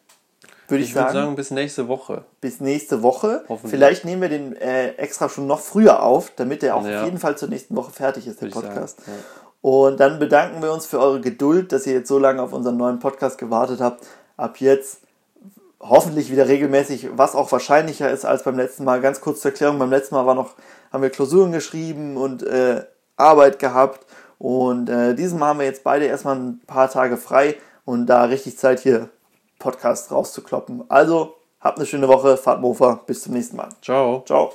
würde ich, ich sagen. sagen, bis nächste Woche. Bis nächste Woche. Vielleicht nehmen wir den äh, extra schon noch früher auf, damit der auch ja. auf jeden Fall zur nächsten Woche fertig ist, der würde Podcast. Ja. Und dann bedanken wir uns für eure Geduld, dass ihr jetzt so lange auf unseren neuen Podcast gewartet habt. Ab jetzt hoffentlich wieder regelmäßig, was auch wahrscheinlicher ist als beim letzten Mal. Ganz kurz zur Erklärung, beim letzten Mal war noch, haben wir Klausuren geschrieben und äh, Arbeit gehabt. Und äh, diesem Mal haben wir jetzt beide erstmal ein paar Tage frei und da richtig Zeit hier Podcast rauszukloppen. Also, habt eine schöne Woche, fahrt Mofa, bis zum nächsten Mal. Ciao. Ciao.